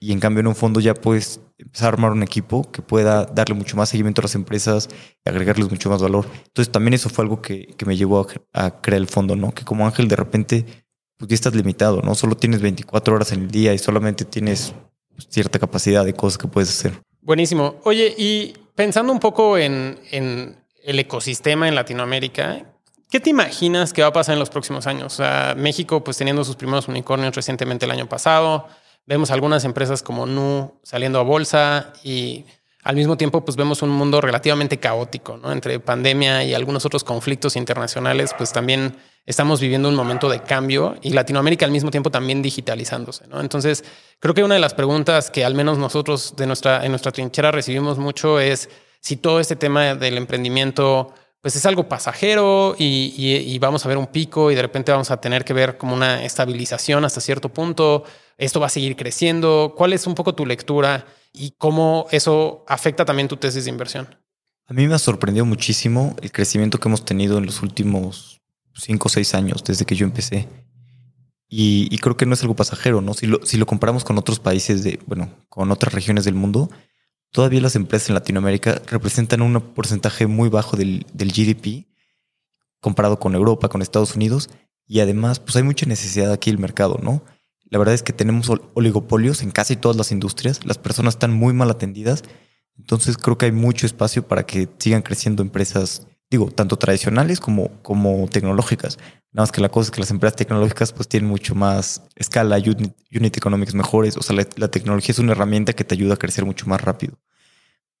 y en cambio en un fondo ya puedes empezar a armar un equipo que pueda darle mucho más seguimiento a las empresas y agregarles mucho más valor. Entonces también eso fue algo que, que me llevó a, a, crear el fondo, ¿no? Que como Ángel de repente pues ya estás limitado, ¿no? Solo tienes 24 horas en el día y solamente tienes cierta capacidad de cosas que puedes hacer. Buenísimo. Oye, y pensando un poco en, el ecosistema en Latinoamérica, ¿Qué te imaginas que va a pasar en los próximos años? O sea, México, pues teniendo sus primeros unicornios recientemente el año pasado, Vemos algunas empresas como Nu saliendo a bolsa y al mismo tiempo pues vemos un mundo relativamente caótico, ¿no? Entre pandemia y algunos otros conflictos internacionales, pues también estamos viviendo un momento de cambio y Latinoamérica al mismo tiempo también digitalizándose, ¿no? Entonces, creo que una de las preguntas que al menos nosotros de nuestra, en nuestra trinchera recibimos mucho es si todo este tema del emprendimiento pues es algo pasajero y, y, y, vamos a ver un pico y de repente vamos a tener que ver como una estabilización hasta cierto punto. Esto va a seguir creciendo. ¿Cuál es un poco tu lectura y cómo eso afecta también tu tesis de inversión? A mí me ha sorprendido muchísimo el crecimiento que hemos tenido en los últimos cinco o seis años desde que yo empecé. Y, y creo que no es algo pasajero, ¿no? Si lo, si lo comparamos con otros países de, bueno, con otras regiones del mundo, todavía las empresas en Latinoamérica representan un porcentaje muy bajo del, del, GDP comparado con Europa, con Estados Unidos. Y además, pues hay mucha necesidad aquí del mercado, ¿no? La verdad es que tenemos oligopolios en casi todas las industrias. Las personas están muy mal atendidas. Entonces creo que hay mucho espacio para que sigan creciendo empresas, digo, tanto tradicionales como, como tecnológicas. Nada más que la cosa es que las empresas tecnológicas pues tienen mucho más escala, unit, unit economics mejores. O sea, la, la, tecnología es una herramienta que te ayuda a crecer mucho más rápido.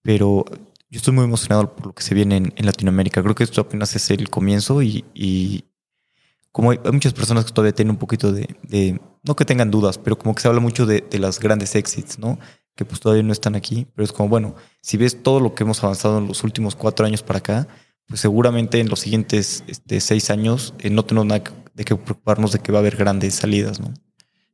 Pero yo estoy muy emocionado por lo que se viene en, Latinoamérica. Creo que esto apenas es el comienzo y, y como hay, hay, muchas personas que todavía tienen un poquito de, de, no que tengan dudas, pero como que se habla mucho de, de las grandes exits, ¿no? Que pues todavía no están aquí, pero es como, bueno, si ves todo lo que hemos avanzado en los últimos cuatro años para acá, pues seguramente en los siguientes este, seis años eh, no tenemos nada de que preocuparnos de que va a haber grandes salidas, ¿no?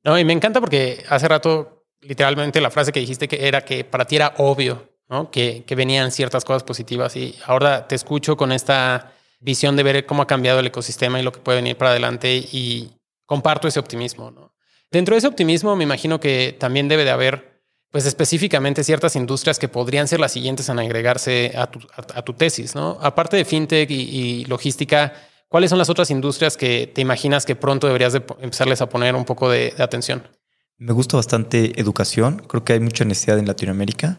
No, y me encanta porque hace rato, literalmente, la frase que dijiste que era que para ti era obvio, ¿no? Que, que venían ciertas cosas positivas y ahora te escucho con esta visión de ver cómo ha cambiado el ecosistema y lo que puede venir para adelante y comparto ese optimismo, ¿no? Dentro de ese optimismo me imagino que también debe de haber pues específicamente ciertas industrias que podrían ser las siguientes en agregarse a tu, a, tu tesis, ¿no? Aparte de fintech y, logística, ¿cuáles son las otras industrias que te imaginas que pronto deberías de empezarles a poner un poco de, atención? Me gusta bastante educación, creo que hay mucha necesidad en Latinoamérica.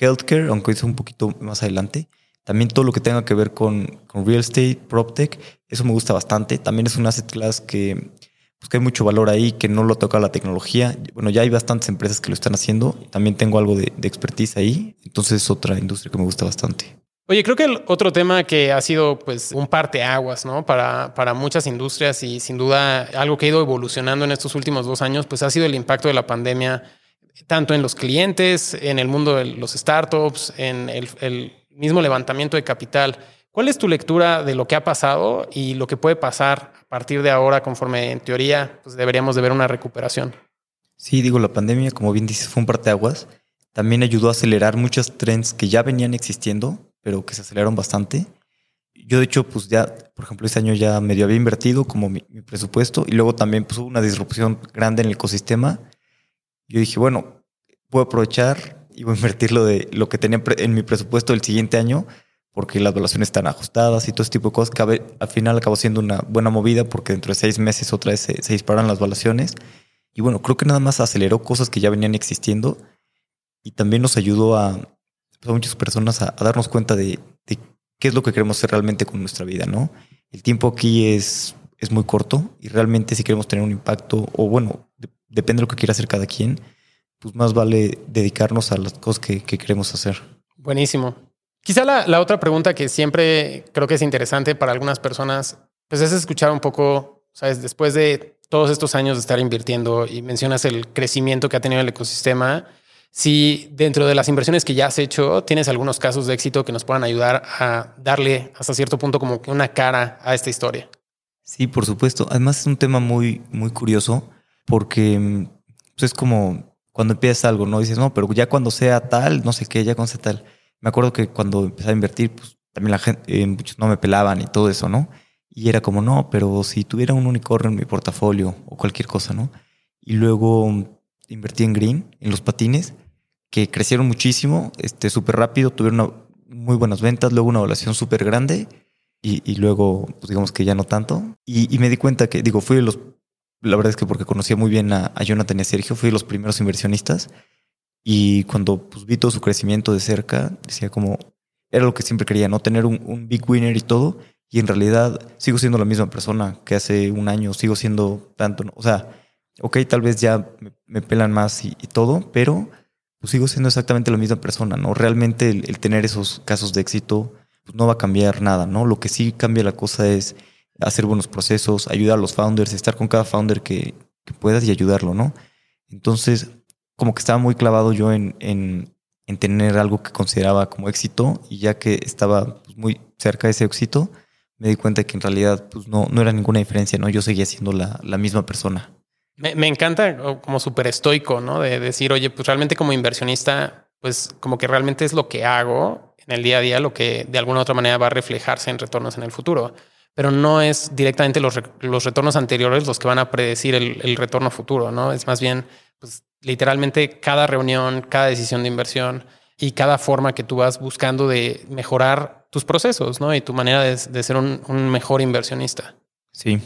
Healthcare, aunque es un poquito más adelante. También todo lo que tenga que ver con, con real estate, PropTech, eso me gusta bastante. También es un asset class que pues que hay mucho valor ahí, que no lo toca la tecnología. Bueno, ya hay bastantes empresas que lo están haciendo. También tengo algo de, expertise ahí. Entonces es otra industria que me gusta bastante. Oye, creo que el otro tema que ha sido pues un parteaguas, ¿no? Para, para muchas industrias y sin duda algo que ha ido evolucionando en estos últimos dos años, pues ha sido el impacto de la pandemia, tanto en los clientes, en el mundo de los startups, en el mismo levantamiento de capital. ¿Cuál es tu lectura de lo que ha pasado y lo que puede pasar partir de ahora, conforme en teoría, pues deberíamos de ver una recuperación. Sí, digo, la pandemia, como bien dices, fue un parteaguas. También ayudó a acelerar muchos trends que ya venían existiendo, pero que se aceleraron bastante. Yo, de hecho, pues ya, por ejemplo, este año ya medio había invertido como mi, presupuesto y luego también pues, hubo una disrupción grande en el ecosistema. Yo dije, bueno, puedo aprovechar y voy a invertir lo, de, lo que tenía en mi presupuesto el siguiente año porque las evaluaciones están ajustadas y todo este tipo de cosas. Al final acabó siendo una buena movida porque dentro de seis meses otra vez se, se disparan las evaluaciones. Y bueno, creo que nada más aceleró cosas que ya venían existiendo y también nos ayudó a, pues, a muchas personas a, darnos cuenta de, de, qué es lo que queremos hacer realmente con nuestra vida, ¿no? El tiempo aquí es, es muy corto y realmente si queremos tener un impacto, o bueno, depende de lo que quiera hacer cada quien, pues más vale dedicarnos a las cosas que, que queremos hacer. Buenísimo. Quizá la, otra pregunta que siempre creo que es interesante para algunas personas, pues es escuchar un poco, sabes, después de todos estos años de estar invirtiendo y mencionas el crecimiento que ha tenido el ecosistema, si dentro de las inversiones que ya has hecho tienes algunos casos de éxito que nos puedan ayudar a darle hasta cierto punto como que una cara a esta historia. Sí, por supuesto. Además es un tema muy, muy curioso porque pues, es como cuando empiezas algo, ¿no? Dices, no, pero ya cuando sea tal, no sé qué, ya cuando sea tal me acuerdo que cuando empecé a invertir, pues también la gente, eh, muchos no me pelaban y todo eso, ¿no? Y era como, no, pero si tuviera un unicornio en mi portafolio o cualquier cosa, ¿no? Y luego invertí en Green, en los patines, que crecieron muchísimo, este, súper rápido, tuvieron muy buenas ventas, luego una evaluación súper grande y, luego, pues digamos que ya no tanto. Y, me di cuenta que, digo, fui de los, la verdad es que porque conocía muy bien a, a Jonathan y a Sergio, fui de los primeros inversionistas y cuando pues, vi todo su crecimiento de cerca, decía como, era lo que siempre quería, ¿no? Tener un, big winner y todo. Y en realidad sigo siendo la misma persona que hace un año, sigo siendo tanto, o sea, ok, tal vez ya me, pelan más y, todo, pero pues, sigo siendo exactamente la misma persona, ¿no? Realmente el, tener esos casos de éxito pues, no va a cambiar nada, ¿no? Lo que sí cambia la cosa es hacer buenos procesos, ayudar a los founders, estar con cada founder que, que puedas y ayudarlo, ¿no? Entonces, como que estaba muy clavado yo en, en, tener algo que consideraba como éxito y ya que estaba pues, muy cerca de ese éxito, me di cuenta que en realidad pues, no, no era ninguna diferencia, ¿no? Yo seguía siendo la, la misma persona. Me, encanta como súper estoico, ¿no? De decir, oye, pues realmente como inversionista, pues como que realmente es lo que hago en el día a día, lo que de alguna u otra manera va a reflejarse en retornos en el futuro. Pero no es directamente los, los retornos anteriores los que van a predecir el, el retorno futuro, ¿no? Es más bien pues literalmente cada reunión, cada decisión de inversión y cada forma que tú vas buscando de mejorar tus procesos, ¿no? Y tu manera de, ser un, mejor inversionista. Sí.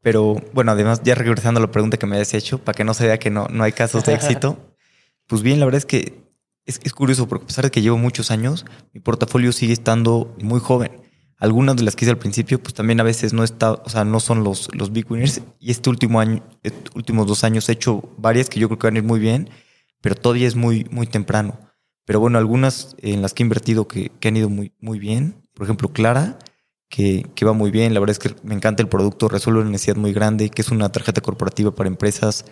Pero bueno, además, ya regresando a la pregunta que me habías hecho, para que no se vea que no, no hay casos de éxito, pues bien, la verdad es que es, es curioso, porque a pesar de que llevo muchos años, mi portafolio sigue estando muy joven. Algunas de las que hice al principio, pues también a veces no está, o sea, no son los, los big winners. Y este último año, estos últimos dos años he hecho varias que yo creo que van a ir muy bien, pero todavía es muy, muy temprano. Pero bueno, algunas en las que he invertido que, que han ido muy, muy bien. Por ejemplo, Clara, que, que, va muy bien. La verdad es que me encanta el producto, resuelve una necesidad muy grande, que es una tarjeta corporativa para empresas.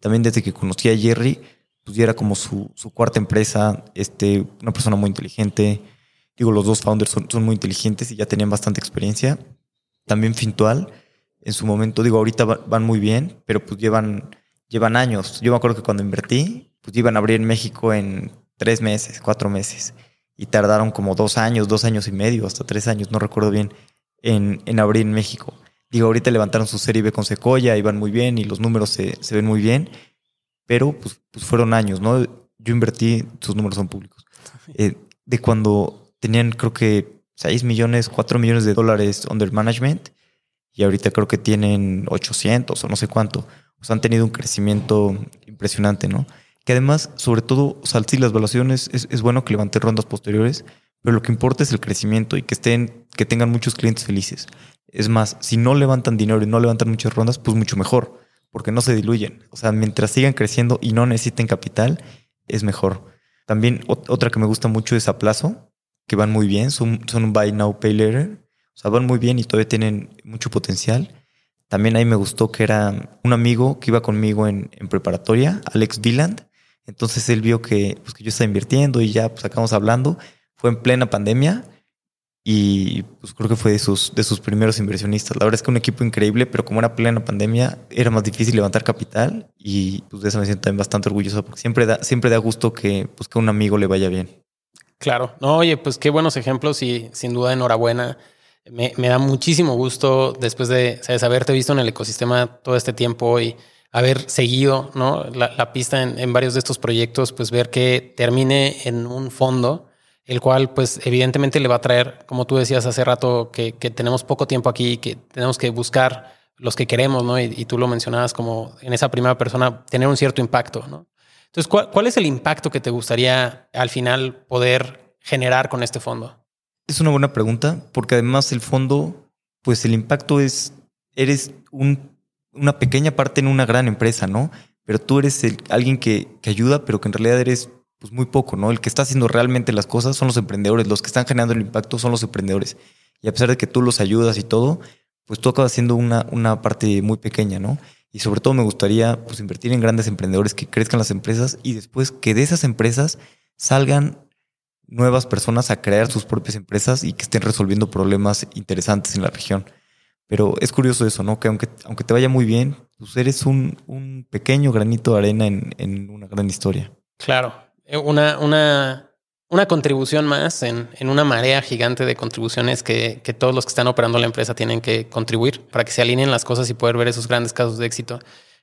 También desde que conocí a Jerry, pues ya era como su, su cuarta empresa, este, una persona muy inteligente Digo, los dos founders son, son muy inteligentes y ya tenían bastante experiencia. También Fintual, en su momento, digo, ahorita van muy bien, pero pues llevan, llevan años. Yo me acuerdo que cuando invertí, pues iban a abrir en México en tres meses, cuatro meses. Y tardaron como dos años, dos años y medio, hasta tres años, no recuerdo bien, en, en abrir en México. Digo, ahorita levantaron su serie B con Secoya, iban muy bien y los números se, se ven muy bien, pero pues, pues, fueron años, ¿no? Yo invertí, sus números son públicos, eh, de cuando tenían creo que 6 millones, 4 millones de dólares under management y ahorita creo que tienen 800 o no sé cuánto. O sea, han tenido un crecimiento impresionante, ¿no? Que además, sobre todo, o sea, sí, las evaluaciones es, es bueno que levanten rondas posteriores, pero lo que importa es el crecimiento y que estén, que tengan muchos clientes felices. Es más, si no levantan dinero y no levantan muchas rondas, pues mucho mejor, porque no se diluyen. O sea, mientras sigan creciendo y no necesiten capital, es mejor. También otra que me gusta mucho es a que van muy bien, son, son un buy now, pay later. O sea, van muy bien y todavía tienen mucho potencial. También ahí me gustó que era un amigo que iba conmigo en, en preparatoria, Alex Villand. Entonces él vio que, pues, que yo estaba invirtiendo y ya pues, acabamos hablando. Fue en plena pandemia y pues creo que fue de sus, de sus primeros inversionistas. La verdad es que un equipo increíble, pero como era plena pandemia, era más difícil levantar capital y pues de eso me siento también bastante orgulloso porque siempre da, siempre da gusto que, pues, que a un amigo le vaya bien. Claro, no, oye, pues qué buenos ejemplos y sin duda enhorabuena. Me, da muchísimo gusto después de ¿sabes? haberte visto en el ecosistema todo este tiempo y haber seguido ¿no? la, pista en, varios de estos proyectos, pues ver que termine en un fondo el cual pues evidentemente le va a traer, como tú decías hace rato, que, que tenemos poco tiempo aquí, que tenemos que buscar los que queremos, ¿no? Y, y, tú lo mencionabas como en esa primera persona, tener un cierto impacto, ¿no? Entonces, ¿cuál, ¿cuál es el impacto que te gustaría al final poder generar con este fondo? Es una buena pregunta, porque además el fondo, pues el impacto es, eres un, una pequeña parte en una gran empresa, ¿no? Pero tú eres el, alguien que, que ayuda, pero que en realidad eres pues muy poco, ¿no? El que está haciendo realmente las cosas son los emprendedores, los que están generando el impacto son los emprendedores. Y a pesar de que tú los ayudas y todo, pues tú acabas siendo una, una parte muy pequeña, ¿no? Y sobre todo me gustaría pues invertir en grandes emprendedores que crezcan las empresas y después que de esas empresas salgan nuevas personas a crear sus propias empresas y que estén resolviendo problemas interesantes en la región. Pero es curioso eso, ¿no? Que aunque, aunque te vaya muy bien, pues eres un, un pequeño granito de arena en, en una gran historia. Claro, eh, una, una, una contribución más en, en, una marea gigante de contribuciones que, que, todos los que están operando la empresa tienen que contribuir para que se alineen las cosas y poder ver esos grandes casos de éxito.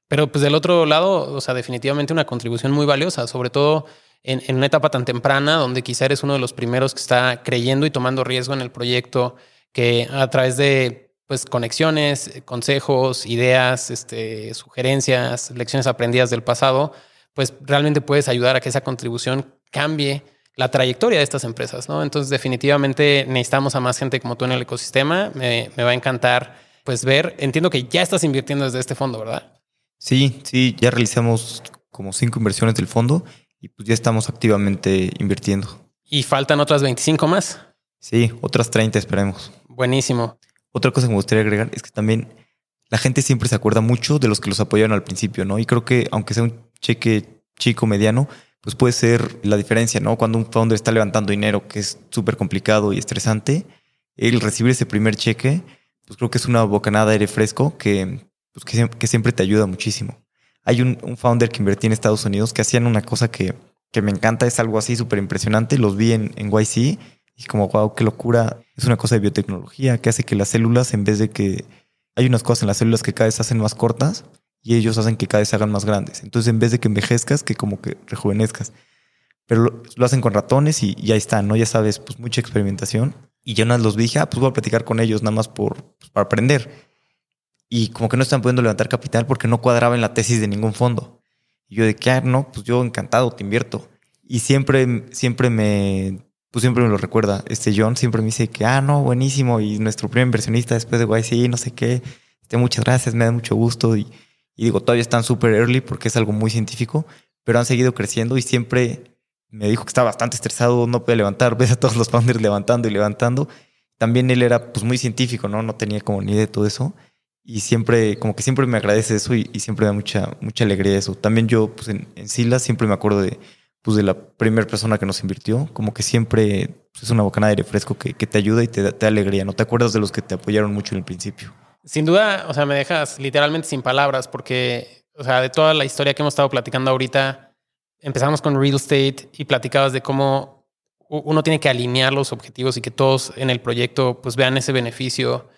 Pero pues del otro lado, o sea, definitivamente una contribución muy valiosa, sobre todo en, en una etapa tan temprana donde quizá eres uno de los primeros que está creyendo y tomando riesgo en el proyecto, que a través de pues conexiones, consejos, ideas, este, sugerencias, lecciones aprendidas del pasado, pues realmente puedes ayudar a que esa contribución cambie la trayectoria de estas empresas, ¿no? Entonces definitivamente necesitamos a más gente como tú en el ecosistema. Me, me va a encantar pues ver, entiendo que ya estás invirtiendo desde este fondo, ¿verdad? Sí, sí, ya realizamos como cinco inversiones del fondo y pues ya estamos activamente invirtiendo. ¿Y faltan otras 25 más? Sí, otras 30 esperemos. Buenísimo. Otra cosa que me gustaría agregar es que también la gente siempre se acuerda mucho de los que los apoyaron al principio, ¿no? Y creo que aunque sea un cheque chico, mediano, pues puede ser la diferencia, ¿no? Cuando un founder está levantando dinero, que es súper complicado y estresante, el recibir ese primer cheque, pues creo que es una bocanada de aire fresco que, pues que, que siempre te ayuda muchísimo. Hay un, un, founder que invertí en Estados Unidos que hacían una cosa que, que me encanta, es algo así súper impresionante. Los vi en, en YC y como, wow, qué locura. Es una cosa de biotecnología que hace que las células, en vez de que hay unas cosas en las células que cada vez se hacen más cortas, y ellos hacen que cada vez se hagan más grandes. Entonces, en vez de que envejezcas, que como que rejuvenezcas. Pero lo, lo hacen con ratones y, ya está, ¿no? Ya sabes, pues mucha experimentación. Y yo nada los dije, ah, pues voy a platicar con ellos nada más por, pues, para aprender. Y como que no están pudiendo levantar capital porque no cuadraba en la tesis de ningún fondo. Y yo de que, ah, no, pues yo encantado, te invierto. Y siempre, siempre me, pues siempre me lo recuerda. Este John siempre me dice que, ah, no, buenísimo. Y nuestro primer inversionista después de YC, no sé qué. Este, muchas gracias, me da mucho gusto. Y, y digo, todavía están súper early porque es algo muy científico, pero han seguido creciendo y siempre me dijo que estaba bastante estresado, no puede levantar, ves a todos los founders levantando y levantando. También él era pues muy científico, ¿no? No tenía como ni idea de todo eso. Y siempre, como que siempre me agradece eso y, siempre da mucha, mucha alegría eso. También yo, pues en, en Silas, siempre me acuerdo de, pues, de la primera persona que nos invirtió. Como que siempre pues, es una bocanada de refresco que, que te ayuda y te da, te da alegría. No te acuerdas de los que te apoyaron mucho en el principio. Sin duda, o sea, me dejas literalmente sin palabras porque, o sea, de toda la historia que hemos estado platicando ahorita, empezamos con real estate y platicabas de cómo uno tiene que alinear los objetivos y que todos en el proyecto pues vean ese beneficio.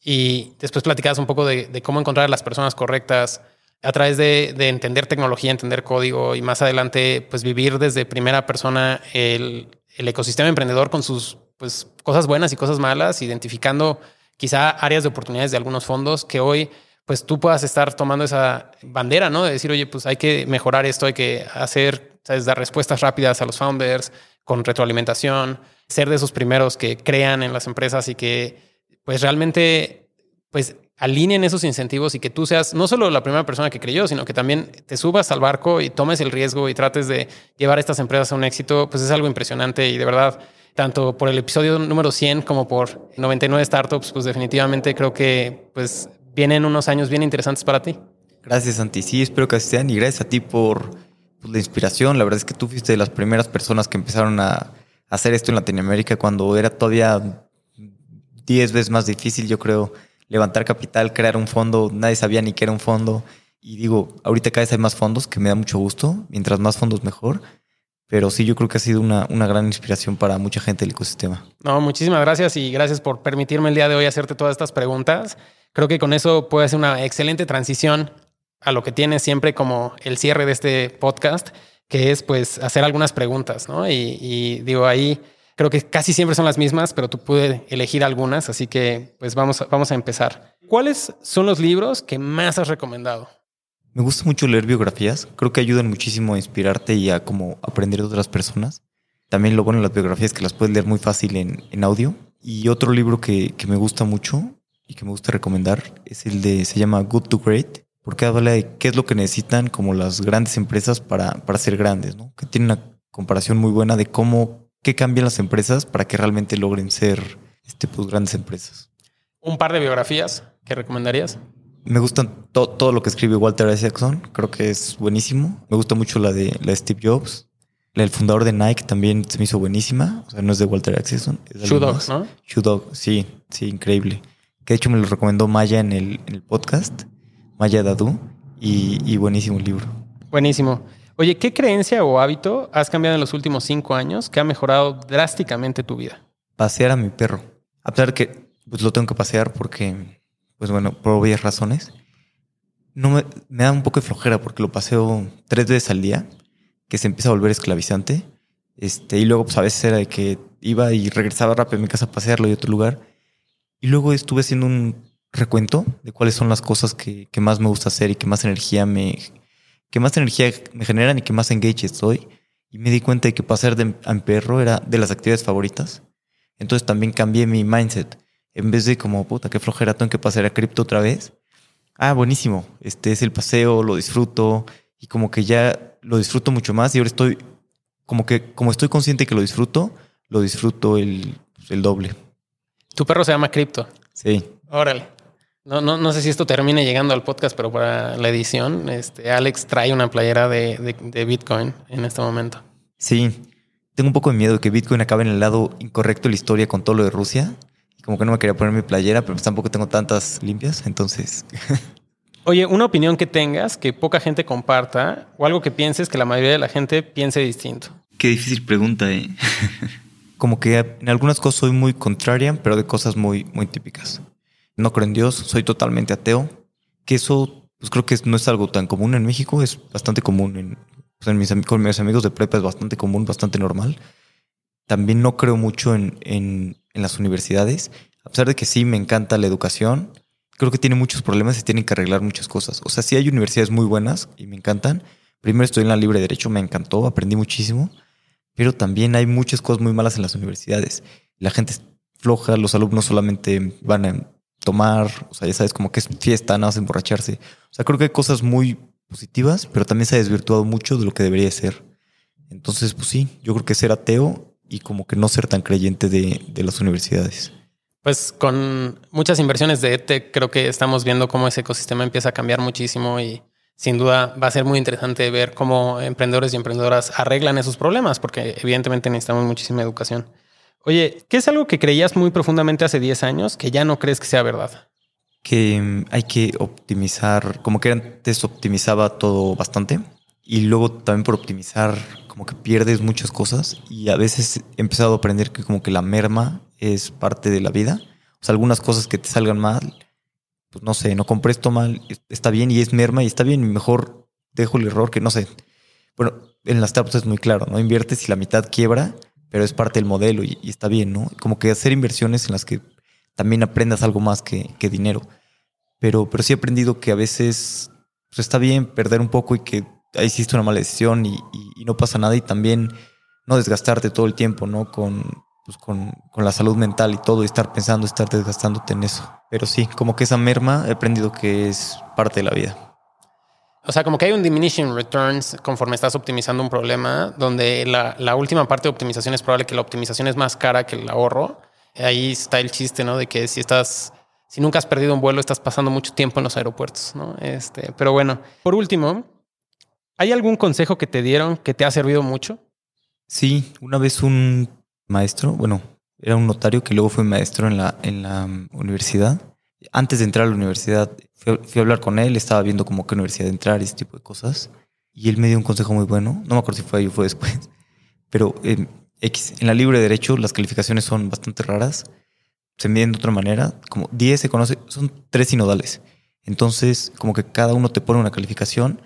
Y después platicabas un poco de, cómo encontrar a las personas correctas a través de, de, entender tecnología, entender código y más adelante pues vivir desde primera persona el, el ecosistema emprendedor con sus pues cosas buenas y cosas malas, identificando quizá áreas de oportunidades de algunos fondos que hoy pues tú puedas estar tomando esa bandera, ¿no? De decir, oye, pues hay que mejorar esto, hay que hacer, ¿sabes? Dar respuestas rápidas a los founders con retroalimentación, ser de esos primeros que crean en las empresas y que pues realmente pues alineen esos incentivos y que tú seas no solo la primera persona que creyó, sino que también te subas al barco y tomes el riesgo y trates de llevar estas empresas a un éxito, pues es algo impresionante y de verdad tanto por el episodio número 100 como por 99 startups, pues definitivamente creo que pues vienen unos años bien interesantes para ti. Gracias, Santi. Sí, espero que así sean y gracias a ti por pues, la inspiración. La verdad es que tú fuiste de las primeras personas que empezaron a hacer esto en Latinoamérica cuando era todavía 10 veces más difícil, yo creo, levantar capital, crear un fondo. Nadie sabía ni que era un fondo. Y digo, ahorita cada vez hay más fondos, que me da mucho gusto. Mientras más fondos, mejor. Pero sí, yo creo que ha sido una, una gran inspiración para mucha gente del ecosistema. No, muchísimas gracias y gracias por permitirme el día de hoy hacerte todas estas preguntas. Creo que con eso puede ser una excelente transición a lo que tiene siempre como el cierre de este podcast, que es pues hacer algunas preguntas, ¿no? Y, y digo, ahí creo que casi siempre son las mismas, pero tú puedes elegir algunas, así que pues vamos, vamos a empezar. ¿Cuáles son los libros que más has recomendado? Me gusta mucho leer biografías. Creo que ayudan muchísimo a inspirarte y a como aprender de otras personas. También lo bueno de las biografías es que las puedes leer muy fácil en, audio. Y otro libro que, que, me gusta mucho y que me gusta recomendar es el de, se llama Good to Great, porque habla de qué es lo que necesitan como las grandes empresas para, para ser grandes, ¿no? Que tiene una comparación muy buena de cómo, qué cambian las empresas para que realmente logren ser este, pues, grandes empresas. ¿Un par de biografías que recomendarías? Me gustan to todo lo que escribe Walter Isaacson, creo que es buenísimo. Me gusta mucho la de, la de Steve Jobs. La del fundador de Nike también se me hizo buenísima. O sea, no es de Walter Isaacson. Shoe Dog, ¿no? Shoe Dog, sí, sí, increíble. Que de hecho me lo recomendó Maya en el, en el podcast, Maya Dadu, y, y buenísimo el libro. Buenísimo. Oye, ¿qué creencia o hábito has cambiado en los últimos cinco años que ha mejorado drásticamente tu vida? Pasear a mi perro. A pesar de que pues, lo tengo que pasear porque pues bueno, por obvias razones. No me, da un poco de flojera porque lo paseo tres veces al día, que se empieza a volver esclavizante. Este, y luego, pues a veces era de que iba y regresaba rápido a mi casa a pasearlo y a otro lugar. Y luego estuve haciendo un recuento de cuáles son las cosas que, que más me gusta hacer y que más energía me, que más energía me generan y que más engage estoy. Y me di cuenta de que pasear de, a perro era de las actividades favoritas. Entonces también cambié mi mindset en vez de como, puta, qué flojera, tengo que pasear a cripto otra vez. Ah, buenísimo. Este es el paseo, lo disfruto y como que ya lo disfruto mucho más y ahora estoy, como que, como estoy consciente que lo disfruto, lo disfruto el, el doble. Tu perro se llama Cripto. Sí. Órale. No, no, no sé si esto termine llegando al podcast, pero para la edición, este, Alex trae una playera de, de, de Bitcoin en este momento. Sí. Tengo un poco de miedo de que Bitcoin acabe en el lado incorrecto de la historia con todo lo de Rusia como que no me quería poner mi playera, pero pues tampoco tengo tantas limpias, entonces. Oye, una opinión que tengas que poca gente comparta o algo que pienses que la mayoría de la gente piense distinto. Qué difícil pregunta, ¿eh? como que en algunas cosas soy muy contraria, pero de cosas muy, muy típicas. No creo en Dios, soy totalmente ateo, que eso pues creo que no es algo tan común en México, es bastante común en, pues en mis, con mis amigos de prepa es bastante común, bastante normal. También no creo mucho en, en, en las universidades, a pesar de que sí me encanta la educación, creo que tiene muchos problemas y tienen que arreglar muchas cosas. O sea, sí hay universidades muy buenas y me encantan. Primero estoy en la libre derecho, me encantó, aprendí muchísimo, pero también hay muchas cosas muy malas en las universidades. La gente es floja, los alumnos solamente van a tomar, o sea, ya sabes, como que es fiesta, nada más emborracharse. O sea, creo que hay cosas muy positivas, pero también se ha desvirtuado mucho de lo que debería ser. Entonces, pues sí, yo creo que ser ateo y como que no ser tan creyente de, de las universidades. Pues con muchas inversiones de ETEC creo que estamos viendo cómo ese ecosistema empieza a cambiar muchísimo y sin duda va a ser muy interesante ver cómo emprendedores y emprendedoras arreglan esos problemas, porque evidentemente necesitamos muchísima educación. Oye, ¿qué es algo que creías muy profundamente hace 10 años que ya no crees que sea verdad? Que mm, hay que optimizar, como que antes optimizaba todo bastante y luego también por optimizar como que pierdes muchas cosas y a veces he empezado a aprender que como que la merma es parte de la vida. O sea, algunas cosas que te salgan mal, pues no sé, no compré esto mal, está bien y es merma y está bien y mejor dejo el error que no sé. Bueno, en las startups es muy claro, ¿no? Inviertes y la mitad quiebra, pero es parte del modelo y, está bien, ¿no? Como que hacer inversiones en las que también aprendas algo más que, que dinero. Pero, pero sí he aprendido que a veces pues está bien perder un poco y que hiciste una mala decisión y, no pasa nada y también no desgastarte todo el tiempo, ¿no? Con, pues con, con, la salud mental y todo y estar pensando, estar desgastándote en eso. Pero sí, como que esa merma he aprendido que es parte de la vida. O sea, como que hay un diminishing returns conforme estás optimizando un problema, donde la, la última parte de optimización es probable que la optimización es más cara que el ahorro. Ahí está el chiste, ¿no? De que si estás, si nunca has perdido un vuelo, estás pasando mucho tiempo en los aeropuertos, ¿no? Este, pero bueno, por último, ¿Hay algún consejo que te dieron que te ha servido mucho? Sí, una vez un maestro, bueno, Era un notario que luego fue maestro en la, en la mm, universidad. Antes de entrar a la universidad, fui a, hablar con él, estaba viendo como qué universidad entrar y ese tipo de cosas. Y él me dio un consejo muy bueno. No me acuerdo si fue ahí o fue después. Pero eh, X, en la libre derecho las calificaciones son bastante raras. Se miden de otra manera. Como 10 se conoce, son tres sinodales. Entonces, como que cada uno te pone una calificación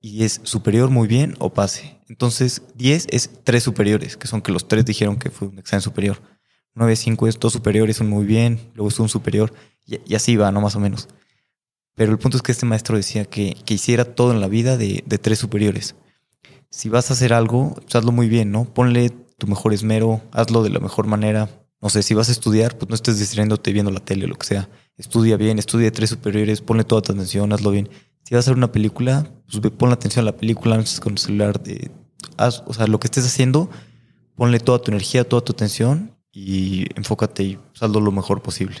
y es superior muy bien o pase. Entonces, 10 es tres superiores, que son que los tres dijeron que fue un examen superior. 9, 5 es dos superiores, un muy bien, luego es un superior, y, así va, ¿no? Más o menos. Pero el punto es que este maestro decía que, que hiciera todo en la vida de, de tres superiores. Si vas a hacer algo, pues hazlo muy bien, ¿no? Ponle tu mejor esmero, hazlo de la mejor manera. No sé, si vas a estudiar, pues no estés distrayéndote viendo la tele o lo que sea. Estudia bien, estudia tres superiores, ponle toda tu atención, hazlo bien. Si vas a hacer una película, pues ve- ponle atención a la película, no estés con el celular. De, haz, o sea, lo que estés haciendo, ponle toda tu energía, toda tu atención y enfócate y pues, hazlo lo mejor posible.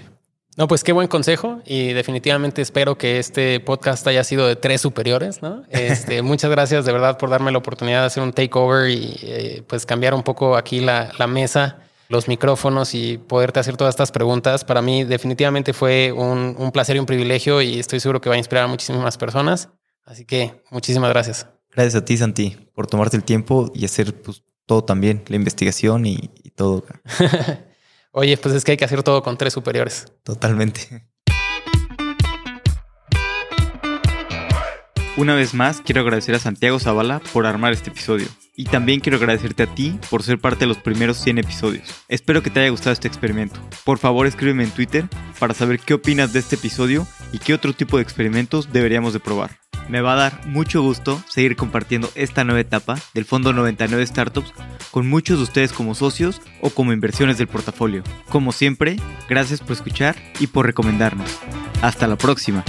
No, pues qué buen consejo y definitivamente espero que este podcast haya sido de tres superiores, ¿no? Este, muchas gracias de verdad por darme la oportunidad de hacer un takeover y eh, pues cambiar un poco aquí la, la mesa, los micrófonos y poderte hacer todas estas preguntas. Para mí definitivamente fue un, un placer y un privilegio y estoy seguro que va a inspirar a muchísimas personas. Así que muchísimas gracias. Gracias a ti, Santi, por tomarte el tiempo y hacer pues, todo también, la investigación y, y todo. Oye, pues es que hay que hacer todo con tres superiores. Totalmente. Una vez más, quiero agradecer a Santiago Zavala por armar este episodio. Y también quiero agradecerte a ti por ser parte de los primeros 100 episodios. Espero que te haya gustado este experimento. Por favor, escríbeme en Twitter para saber qué opinas de este episodio y qué otro tipo de experimentos deberíamos de probar. Me va a dar mucho gusto seguir compartiendo esta nueva etapa del Fondo 99 Startups con muchos de ustedes como socios o como inversiones del portafolio. Como siempre, gracias por escuchar y por recomendarnos. Hasta la próxima.